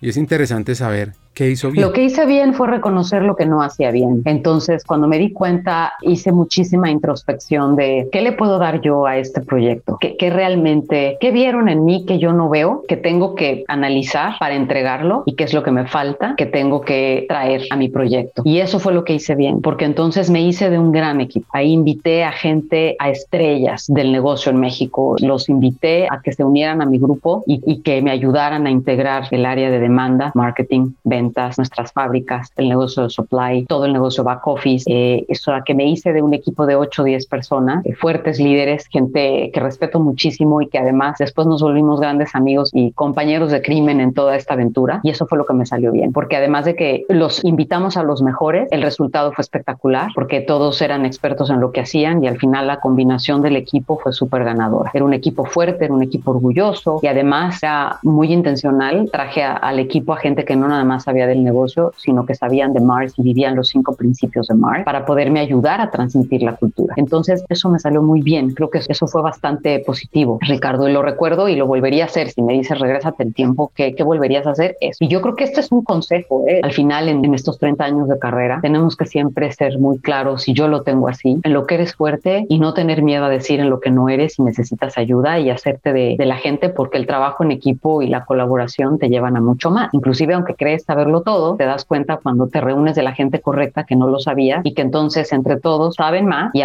Y es interesante saber ¿Qué hizo bien? Lo que hice bien fue reconocer lo que no hacía bien. Entonces, cuando me di cuenta, hice muchísima introspección de qué le puedo dar yo a este proyecto, qué, qué realmente, qué vieron en mí que yo no veo, que tengo que analizar para entregarlo y qué es lo que me falta, que tengo que traer a mi proyecto. Y eso fue lo que hice bien, porque entonces me hice de un gran equipo. Ahí invité a gente, a estrellas del negocio en México. Los invité a que se unieran a mi grupo y, y que me ayudaran a integrar el área de demanda, marketing, ventas nuestras fábricas, el negocio de supply, todo el negocio back office. Eh, eso a que me hice de un equipo de 8 o 10 personas, eh, fuertes líderes, gente que respeto muchísimo y que además después nos volvimos grandes amigos y compañeros de crimen en toda esta aventura. Y eso fue lo que me salió bien, porque además de que los invitamos a los mejores, el resultado fue espectacular, porque todos eran expertos en lo que hacían y al final la combinación del equipo fue súper ganadora. Era un equipo fuerte, era un equipo orgulloso y además era muy intencional. Traje al equipo a gente que no nada más sabía del negocio, sino que sabían de Mars y vivían los cinco principios de Mars para poderme ayudar a transmitir la cultura. Entonces, eso me salió muy bien. Creo que eso fue bastante positivo, Ricardo, lo recuerdo y lo volvería a hacer. Si me dices, regrésate el tiempo, ¿qué, qué volverías a hacer? Eso. Y yo creo que este es un consejo. ¿eh? Al final, en, en estos 30 años de carrera, tenemos que siempre ser muy claros, y yo lo tengo así, en lo que eres fuerte y no tener miedo a decir en lo que no eres y necesitas ayuda y hacerte de, de la gente porque el trabajo en equipo y la colaboración te llevan a mucho más. Inclusive, aunque crees saber todo, te das cuenta cuando te reúnes de la gente correcta que no lo sabía y que entonces entre todos saben más y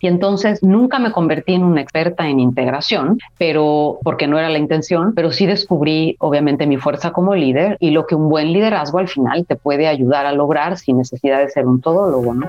Y entonces nunca me convertí en una experta en integración, pero porque no era la intención, pero sí descubrí obviamente mi fuerza como líder y lo que un buen liderazgo al final te puede ayudar a lograr sin necesidad de ser un todólogo, ¿no?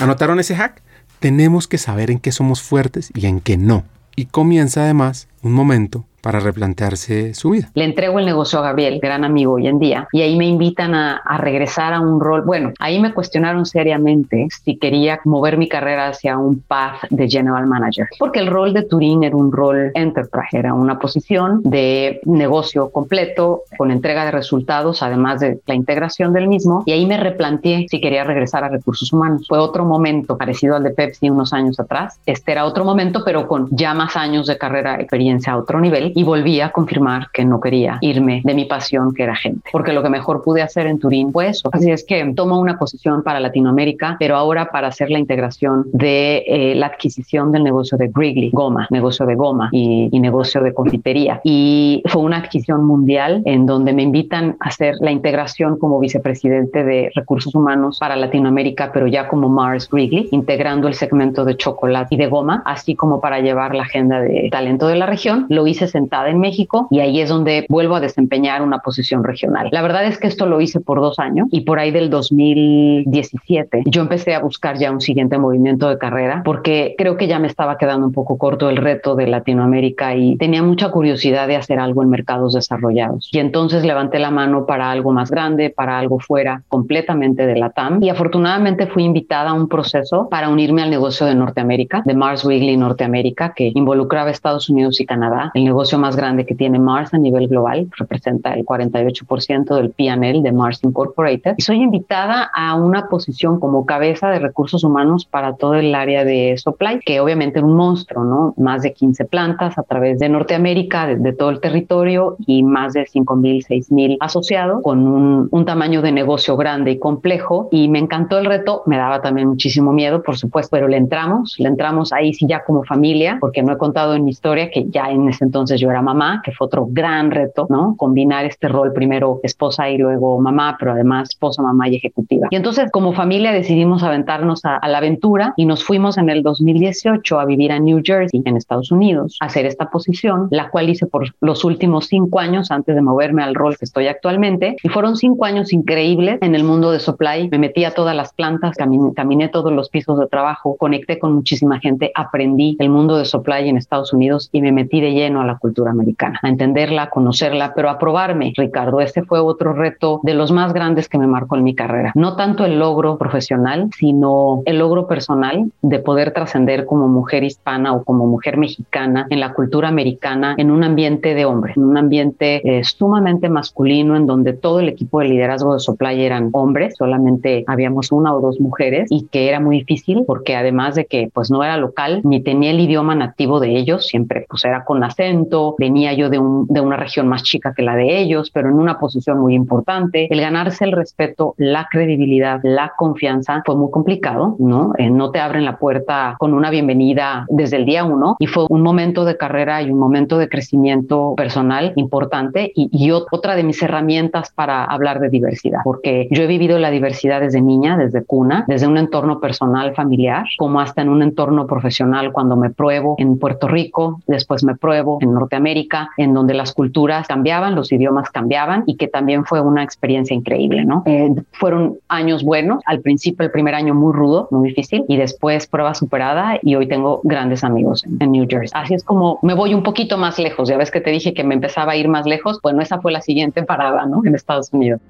¿Anotaron ese hack? Tenemos que saber en qué somos fuertes y en qué no. Y comienza además un momento para replantearse su vida. Le entrego el negocio a Gabriel, gran amigo hoy en día, y ahí me invitan a, a, regresar a un rol. Bueno, ahí me cuestionaron seriamente si quería mover mi carrera hacia un path de general manager, porque el rol de Turín era un rol enterprise, era una posición de negocio completo con entrega de resultados, además de la integración del mismo, y ahí me replanteé si quería regresar a recursos humanos. Fue otro momento parecido al de Pepsi unos años atrás. Este era otro momento, pero con ya más años de carrera, experiencia a otro nivel y volví a confirmar que no quería irme de mi pasión, que era gente, porque lo que mejor pude hacer en Turín fue eso. Así es que tomo una posición para Latinoamérica, pero ahora para hacer la integración de eh, la adquisición del negocio de Wrigley, goma, negocio de goma y, y negocio de confitería. Y fue una adquisición mundial en donde me invitan a hacer la integración como vicepresidente de recursos humanos para Latinoamérica, pero ya como Mars Wrigley, integrando el segmento de chocolate y de goma, así como para llevar la agenda de talento de la región. Lo hice en México y ahí es donde vuelvo a desempeñar una posición regional. La verdad es que esto lo hice por dos años y por ahí del 2017 yo empecé a buscar ya un siguiente movimiento de carrera porque creo que ya me estaba quedando un poco corto el reto de Latinoamérica y tenía mucha curiosidad de hacer algo en mercados desarrollados. Y entonces levanté la mano para algo más grande, para algo fuera completamente de la TAM y afortunadamente fui invitada a un proceso para unirme al negocio de Norteamérica, de Mars Wrigley Norteamérica, que involucraba Estados Unidos y Canadá. El negocio más grande que tiene Mars a nivel global, representa el 48% del PNL de Mars Incorporated. Y soy invitada a una posición como cabeza de recursos humanos para todo el área de supply, que obviamente es un monstruo, ¿no? Más de 15 plantas a través de Norteamérica, de, de todo el territorio y más de 5.000, 6.000 asociados con un, un tamaño de negocio grande y complejo. Y me encantó el reto, me daba también muchísimo miedo, por supuesto, pero le entramos, le entramos ahí sí ya como familia, porque no he contado en mi historia que ya en ese entonces yo era mamá, que fue otro gran reto, ¿no? Combinar este rol primero esposa y luego mamá, pero además esposa, mamá y ejecutiva. Y entonces como familia decidimos aventarnos a, a la aventura y nos fuimos en el 2018 a vivir a New Jersey, en Estados Unidos, a hacer esta posición, la cual hice por los últimos cinco años antes de moverme al rol que estoy actualmente. Y fueron cinco años increíbles en el mundo de supply. Me metí a todas las plantas, caminé, caminé todos los pisos de trabajo, conecté con muchísima gente, aprendí el mundo de supply en Estados Unidos y me metí de lleno a la cultura americana, a entenderla, a conocerla, pero a probarme, Ricardo. Este fue otro reto de los más grandes que me marcó en mi carrera. No tanto el logro profesional, sino el logro personal de poder trascender como mujer hispana o como mujer mexicana en la cultura americana en un ambiente de hombres, en un ambiente eh, sumamente masculino en donde todo el equipo de liderazgo de Supply eran hombres, solamente habíamos una o dos mujeres y que era muy difícil porque además de que pues no era local ni tenía el idioma nativo de ellos, siempre pues era con acento venía yo de, un, de una región más chica que la de ellos, pero en una posición muy importante. El ganarse el respeto, la credibilidad, la confianza fue muy complicado, ¿no? Eh, no te abren la puerta con una bienvenida desde el día uno y fue un momento de carrera y un momento de crecimiento personal importante y, y otra de mis herramientas para hablar de diversidad, porque yo he vivido la diversidad desde niña, desde cuna, desde un entorno personal, familiar, como hasta en un entorno profesional cuando me pruebo en Puerto Rico, después me pruebo en Norteamérica, en donde las culturas cambiaban, los idiomas cambiaban y que también fue una experiencia increíble, ¿no? Eh, fueron años buenos, al principio el primer año muy rudo, muy difícil y después prueba superada y hoy tengo grandes amigos en, New Jersey. Así es como me voy un poquito más lejos, ya ves que te dije que me empezaba a ir más lejos, bueno, esa fue la siguiente parada, ¿no? En Estados Unidos.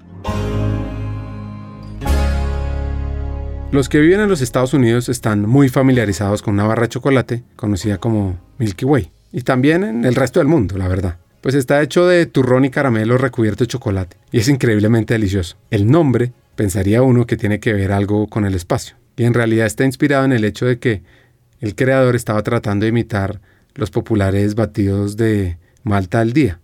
Los que viven en los Estados Unidos están muy familiarizados con una barra de chocolate conocida como Milky Way. Y también en el resto del mundo, la verdad. Pues está hecho de turrón y caramelo recubierto de chocolate. Y es increíblemente delicioso. El nombre pensaría uno que tiene que ver algo con el espacio. Y en realidad está inspirado en el hecho de que el creador estaba tratando de imitar los populares batidos de Malta al día.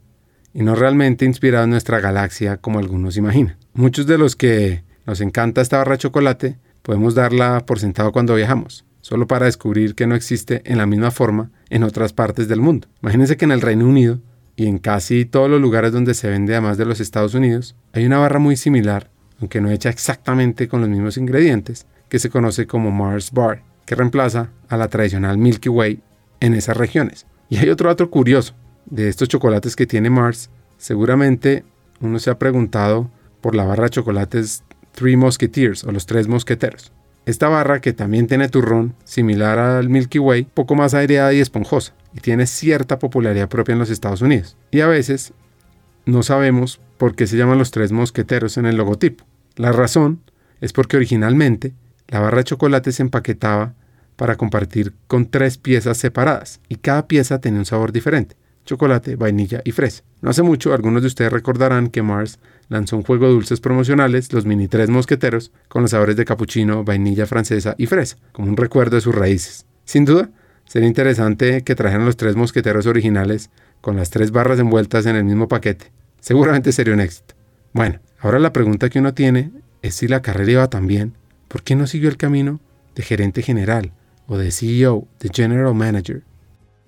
Y no realmente inspirado en nuestra galaxia como algunos imaginan. Muchos de los que nos encanta esta barra de chocolate podemos darla por sentado cuando viajamos, solo para descubrir que no existe en la misma forma en otras partes del mundo. Imagínense que en el Reino Unido y en casi todos los lugares donde se vende además de los Estados Unidos, hay una barra muy similar, aunque no hecha exactamente con los mismos ingredientes, que se conoce como Mars Bar, que reemplaza a la tradicional Milky Way en esas regiones. Y hay otro dato curioso de estos chocolates que tiene Mars. Seguramente uno se ha preguntado por la barra de chocolates Three Musketeers o los Tres Mosqueteros. Esta barra, que también tiene turrón, similar al Milky Way, poco más aireada y esponjosa, y tiene cierta popularidad propia en los Estados Unidos. Y a veces no sabemos por qué se llaman los Tres Mosqueteros en el logotipo. La razón es porque originalmente la barra de chocolate se empaquetaba para compartir con tres piezas separadas, y cada pieza tenía un sabor diferente chocolate, vainilla y fresa. No hace mucho, algunos de ustedes recordarán que Mars lanzó un juego de dulces promocionales, los Mini Tres Mosqueteros, con los sabores de capuchino, vainilla francesa y fresa, como un recuerdo de sus raíces. Sin duda, sería interesante que trajeran los tres mosqueteros originales con las tres barras envueltas en el mismo paquete. Seguramente sería un éxito. Bueno, ahora la pregunta que uno tiene es si la carrera iba tan bien, ¿por qué no siguió el camino de gerente general o de CEO, de General Manager?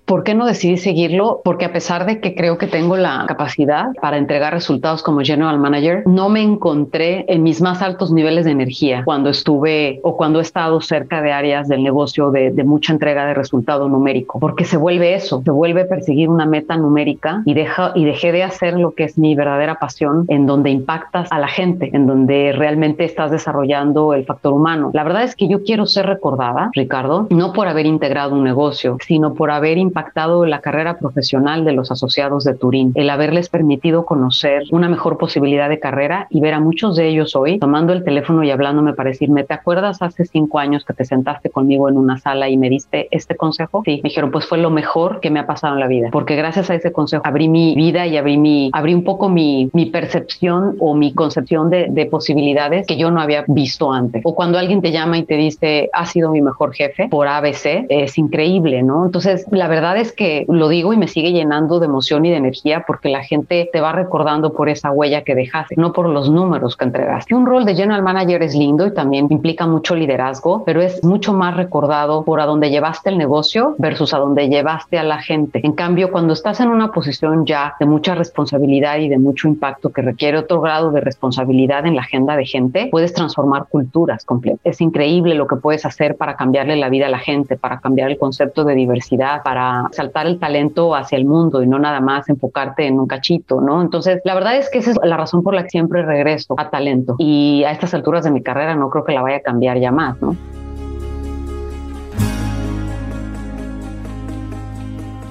¿Por qué no decidí seguirlo? Porque a pesar de que creo que tengo la capacidad para entregar resultados como General Manager, no me encontré en mis más altos niveles de energía cuando estuve o cuando he estado cerca de áreas del negocio de, mucha entrega de resultado numérico, porque se vuelve eso, se vuelve perseguir una meta numérica y, deja, y dejé de hacer lo que es mi verdadera pasión, en donde impactas a la gente, en donde realmente estás desarrollando el factor humano. La verdad es que yo quiero ser recordada, Ricardo, no por haber integrado un negocio, sino por haber impactado impactado la carrera profesional de los asociados de Turín, el haberles permitido conocer una mejor posibilidad de carrera y ver a muchos de ellos hoy tomando el teléfono y hablándome para decirme, ¿te acuerdas hace cinco años que te sentaste conmigo en una sala y me diste este consejo? Sí, me dijeron, pues fue lo mejor que me ha pasado en la vida, porque gracias a ese consejo abrí mi vida y abrí mi, abrí un poco mi, mi percepción o mi concepción de, de posibilidades que yo no había visto antes. O cuando alguien te llama y te dice, ha sido mi mejor jefe por ABC, es increíble, ¿no? Entonces, la verdad es que lo digo y me sigue llenando de emoción y de energía porque la gente te va recordando por esa huella que dejaste, no por los números que entregaste. Un rol de general manager es lindo y también implica mucho liderazgo, pero es mucho más recordado por a dónde llevaste el negocio versus a dónde llevaste a la gente. En cambio, cuando estás en una posición ya de mucha responsabilidad y de mucho impacto que requiere otro grado de responsabilidad en la agenda de gente, puedes transformar culturas completas. Es increíble lo que puedes hacer para cambiarle la vida a la gente, para cambiar el concepto de diversidad, para saltar el talento hacia el mundo y no nada más enfocarte en un cachito, ¿no? Entonces, la verdad es que esa es la razón por la que siempre regreso a talento y a estas alturas de mi carrera no creo que la vaya a cambiar ya más, ¿no?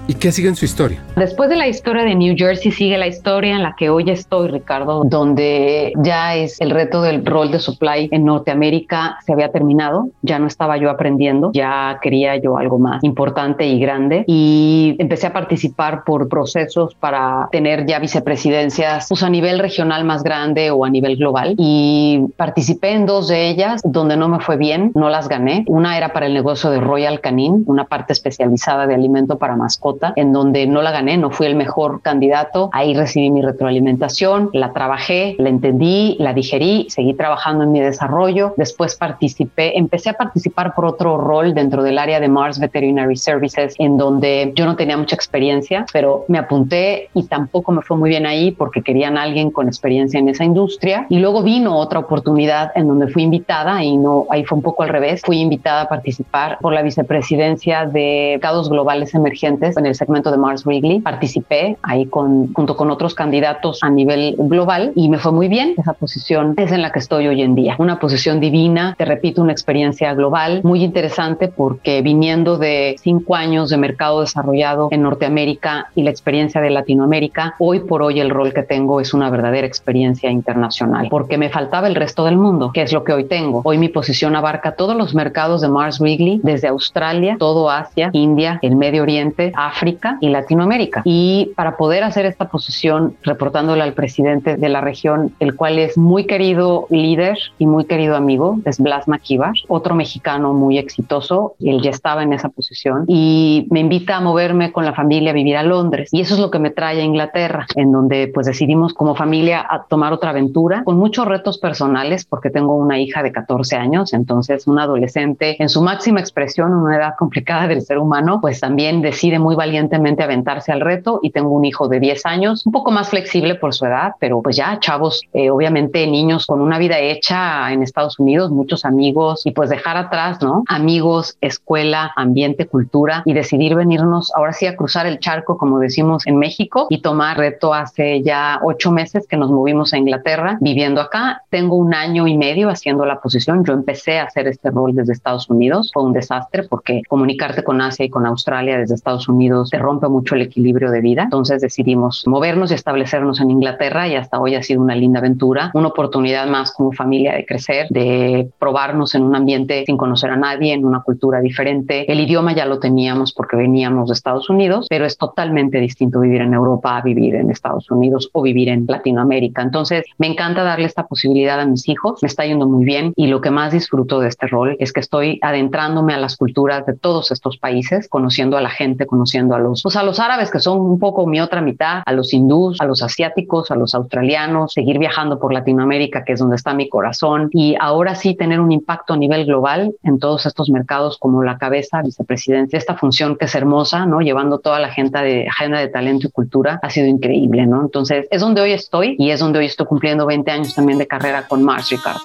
¿Y qué sigue en su historia? Después de la historia de New Jersey sigue la historia en la que hoy estoy, Ricardo, donde ya es el reto del rol de supply en Norteamérica se había terminado, ya no estaba yo aprendiendo, ya quería yo algo más importante y grande y empecé a participar por procesos para tener ya vicepresidencias pues a nivel regional más grande o a nivel global y participé en dos de ellas donde no me fue bien, no las gané. Una era para el negocio de Royal Canin, una parte especializada de alimento para mascotas en donde no la gané, no fui el mejor candidato. Ahí recibí mi retroalimentación, la trabajé, la entendí, la digerí, seguí trabajando en mi desarrollo. Después participé, empecé a participar por otro rol dentro del área de Mars Veterinary Services, en donde yo no tenía mucha experiencia, pero me apunté y tampoco me fue muy bien ahí porque querían a alguien con experiencia en esa industria. Y luego vino otra oportunidad en donde fui invitada y no, ahí fue un poco al revés. Fui invitada a participar por la vicepresidencia de mercados globales emergentes en el segmento de Mars Wrigley. Participé ahí con, junto con otros candidatos a nivel global y me fue muy bien. Esa posición es en la que estoy hoy en día. Una posición divina, te repito, una experiencia global muy interesante porque viniendo de cinco años de mercado desarrollado en Norteamérica y la experiencia de Latinoamérica, hoy por hoy el rol que tengo es una verdadera experiencia internacional porque me faltaba el resto del mundo, que es lo que hoy tengo. Hoy mi posición abarca todos los mercados de Mars Wrigley, desde Australia, todo Asia, India, el Medio Oriente, África y Latinoamérica. Y para poder hacer esta posición, reportándole al presidente de la región, el cual es muy querido líder y muy querido amigo, es Blas Maquivar, otro mexicano muy exitoso, él ya estaba en esa posición y me invita a moverme con la familia a vivir a Londres. Y eso es lo que me trae a Inglaterra, en donde pues decidimos como familia a tomar otra aventura con muchos retos personales, porque tengo una hija de 14 años, entonces un adolescente en su máxima expresión, una edad complicada del ser humano, pues también decide muy valientemente aventarse al reto y tengo un hijo de 10 años, un poco más flexible por su edad, pero pues ya chavos, eh, obviamente niños con una vida hecha en Estados Unidos, muchos amigos y pues dejar atrás, ¿no? Amigos, escuela, ambiente, cultura y decidir venirnos ahora sí a cruzar el charco, como decimos en México, y tomar reto hace ya ocho meses que nos movimos a Inglaterra viviendo acá. Tengo un año y medio haciendo la posición. Yo empecé a hacer este rol desde Estados Unidos. Fue un desastre porque comunicarte con Asia y con Australia desde Estados Unidos te rompe mucho el equilibrio de vida. Entonces decidimos movernos y establecernos en Inglaterra y hasta hoy ha sido una linda aventura, una oportunidad más como familia de crecer, de probarnos en un ambiente sin conocer a nadie, en una cultura diferente. El idioma ya lo teníamos porque veníamos de Estados Unidos, pero es totalmente distinto vivir en Europa a vivir en Estados Unidos o vivir en Latinoamérica. Entonces me encanta darle esta posibilidad a mis hijos, me está yendo muy bien y lo que más disfruto de este rol es que estoy adentrándome a las culturas de todos estos países, conociendo a la gente, conociendo a los, pues a los árabes que son un poco mi otra mitad, a los hindús, a los asiáticos, a los australianos, seguir viajando por Latinoamérica, que es donde está mi corazón, y ahora sí tener un impacto a nivel global en todos estos mercados como la cabeza, vicepresidencia, esta función que es hermosa, ¿no? Llevando toda la agenda de, agenda de talento y cultura, ha sido increíble, ¿no? Entonces, es donde hoy estoy y es donde hoy estoy cumpliendo 20 años también de carrera con Mars, Ricardo.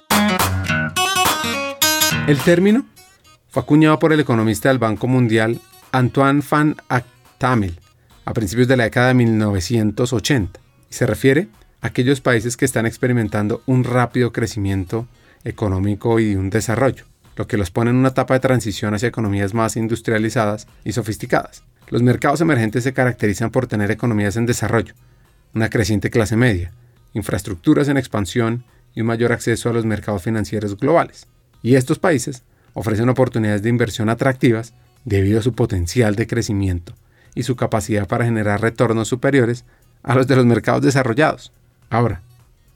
El término fue acuñado por el economista del Banco Mundial Antoine van Tamil a principios de la década de 1980 y se refiere a aquellos países que están experimentando un rápido crecimiento económico y un desarrollo, lo que los pone en una etapa de transición hacia economías más industrializadas y sofisticadas. Los mercados emergentes se caracterizan por tener economías en desarrollo, una creciente clase media, infraestructuras en expansión y un mayor acceso a los mercados financieros globales. Y estos países ofrecen oportunidades de inversión atractivas debido a su potencial de crecimiento y su capacidad para generar retornos superiores a los de los mercados desarrollados. Ahora,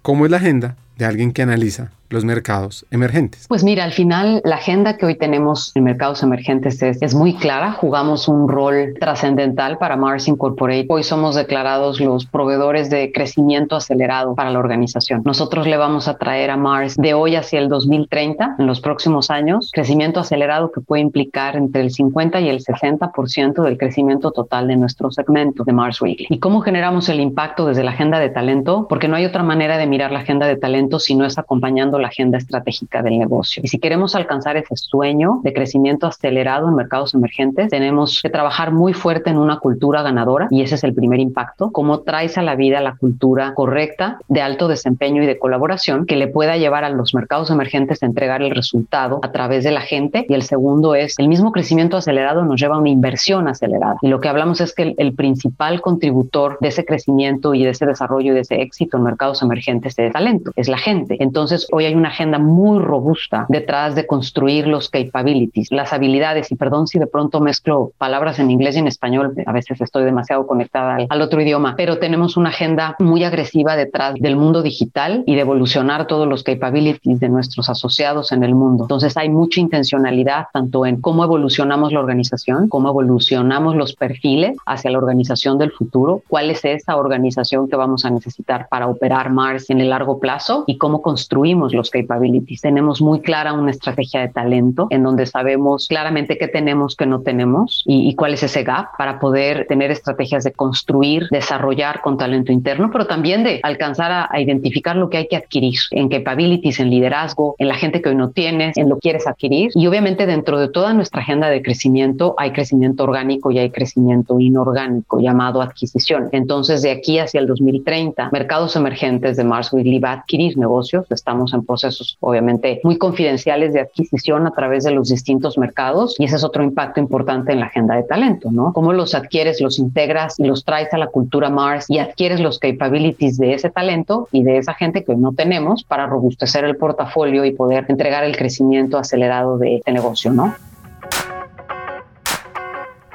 ¿cómo es la agenda de alguien que analiza los mercados emergentes? Pues mira, al final la agenda que hoy tenemos en mercados emergentes es, muy clara. Jugamos un rol trascendental para Mars Incorporated. Hoy somos declarados los proveedores de crecimiento acelerado para la organización. Nosotros le vamos a traer a Mars de hoy hacia el 2030, en los próximos años, crecimiento acelerado que puede implicar entre el 50 y el 60% del crecimiento total de nuestro segmento de Mars Weekly. ¿Y cómo generamos el impacto desde la agenda de talento? Porque no hay otra manera de mirar la agenda de talento si no es acompañando la agenda estratégica del negocio. Y si queremos alcanzar ese sueño de crecimiento acelerado en mercados emergentes, tenemos que trabajar muy fuerte en una cultura ganadora y ese es el primer impacto. Cómo traes a la vida la cultura correcta de alto desempeño y de colaboración que le pueda llevar a los mercados emergentes a entregar el resultado a través de la gente. Y el segundo es el mismo crecimiento acelerado nos lleva a una inversión acelerada. Y lo que hablamos es que el, el principal contributor de ese crecimiento y de ese desarrollo y de ese éxito en mercados emergentes es el talento, es la gente. Entonces, hoy hay una agenda muy robusta detrás de construir los capabilities, las habilidades, y perdón si de pronto mezclo palabras en inglés y en español, a veces estoy demasiado conectada al, al otro idioma, pero tenemos una agenda muy agresiva detrás del mundo digital y de evolucionar todos los capabilities de nuestros asociados en el mundo. Entonces hay mucha intencionalidad tanto en cómo evolucionamos la organización, cómo evolucionamos los perfiles hacia la organización del futuro, cuál es esa organización que vamos a necesitar para operar Mars en el largo plazo y cómo construimos los capabilities. Tenemos muy clara una estrategia de talento en donde sabemos claramente qué tenemos, qué no tenemos y, y cuál es ese gap para poder tener estrategias de construir, desarrollar con talento interno, pero también de alcanzar a, a identificar lo que hay que adquirir en capabilities, en liderazgo, en la gente que hoy no tienes, en lo que quieres adquirir. Y obviamente dentro de toda nuestra agenda de crecimiento hay crecimiento orgánico y hay crecimiento inorgánico llamado adquisición. Entonces de aquí hacia el 2030, mercados emergentes de Mars Weekly va a adquirir negocios. Estamos en procesos obviamente muy confidenciales de adquisición a través de los distintos mercados y ese es otro impacto importante en la agenda de talento, ¿no? Cómo los adquieres, los integras y los traes a la cultura Mars y adquieres los capabilities de ese talento y de esa gente que no tenemos para robustecer el portafolio y poder entregar el crecimiento acelerado de este negocio, ¿no?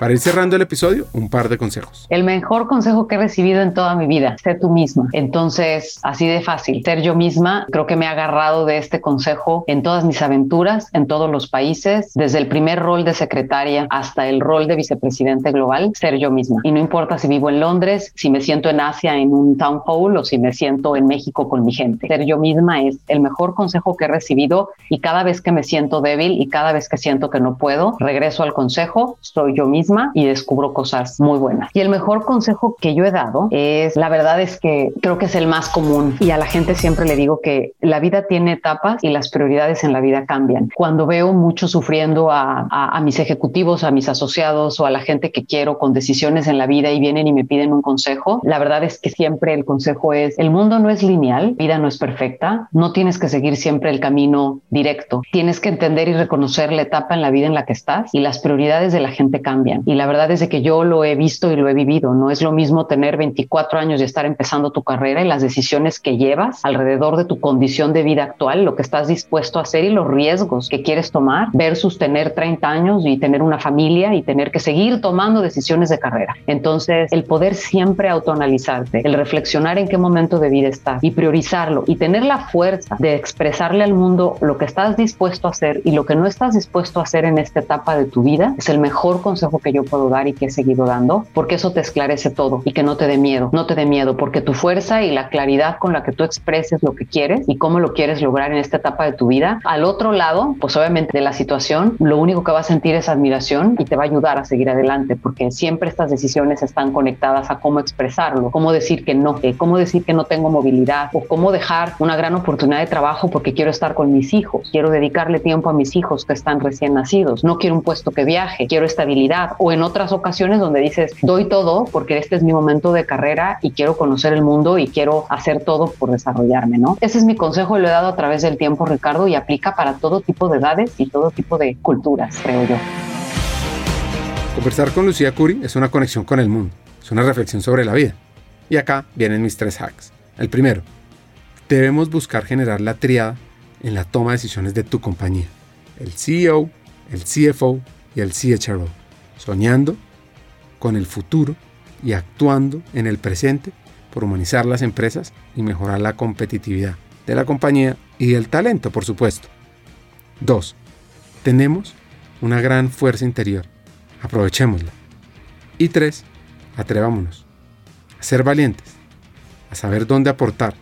Para ir cerrando el episodio, un par de consejos. El mejor consejo que he recibido en toda mi vida, sé tú misma. Entonces, así de fácil, ser yo misma, creo que me he agarrado de este consejo en todas mis aventuras, en todos los países, desde el primer rol de secretaria hasta el rol de vicepresidente global, ser yo misma. Y no importa si vivo en Londres, si me siento en Asia en un town hall o si me siento en México con mi gente. Ser yo misma es el mejor consejo que he recibido y cada vez que me siento débil y cada vez que siento que no puedo, regreso al consejo, soy yo misma y descubro cosas muy buenas. Y el mejor consejo que yo he dado es, la verdad es que creo que es el más común y a la gente siempre le digo que la vida tiene etapas y las prioridades en la vida cambian. Cuando veo mucho sufriendo a, a, a mis ejecutivos, a mis asociados o a la gente que quiero con decisiones en la vida y vienen y me piden un consejo, la verdad es que siempre el consejo es, el mundo no es lineal, vida no es perfecta, no tienes que seguir siempre el camino directo, tienes que entender y reconocer la etapa en la vida en la que estás y las prioridades de la gente cambian. Y la verdad es de que yo lo he visto y lo he vivido. No es lo mismo tener 24 años y estar empezando tu carrera y las decisiones que llevas alrededor de tu condición de vida actual, lo que estás dispuesto a hacer y los riesgos que quieres tomar versus tener 30 años y tener una familia y tener que seguir tomando decisiones de carrera. Entonces, el poder siempre autoanalizarte, el reflexionar en qué momento de vida estás y priorizarlo y tener la fuerza de expresarle al mundo lo que estás dispuesto a hacer y lo que no estás dispuesto a hacer en esta etapa de tu vida es el mejor consejo que yo puedo dar y que he seguido dando, porque eso te esclarece todo y que no te dé miedo, no te dé miedo, porque tu fuerza y la claridad con la que tú expreses lo que quieres y cómo lo quieres lograr en esta etapa de tu vida, al otro lado, pues obviamente de la situación, lo único que va a sentir es admiración y te va a ayudar a seguir adelante, porque siempre estas decisiones están conectadas a cómo expresarlo, cómo decir que no, cómo decir que no tengo movilidad o cómo dejar una gran oportunidad de trabajo porque quiero estar con mis hijos, quiero dedicarle tiempo a mis hijos que están recién nacidos, no quiero un puesto que viaje, quiero estabilidad o en otras ocasiones donde dices, doy todo porque este es mi momento de carrera y quiero conocer el mundo y quiero hacer todo por desarrollarme, ¿no? Ese es mi consejo y lo he dado a través del tiempo, Ricardo, y aplica para todo tipo de edades y todo tipo de culturas, creo yo. Conversar con Lucía Curi es una conexión con el mundo, es una reflexión sobre la vida. Y acá vienen mis tres hacks. El primero, debemos buscar generar la triada en la toma de decisiones de tu compañía. El CEO, el CFO y el CHRO. Soñando con el futuro y actuando en el presente por humanizar las empresas y mejorar la competitividad de la compañía y del talento, por supuesto. 2. Tenemos una gran fuerza interior. Aprovechémosla. Y 3. Atrevámonos a ser valientes, a saber dónde aportar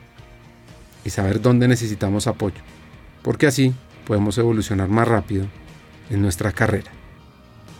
y saber dónde necesitamos apoyo, porque así podemos evolucionar más rápido en nuestra carrera.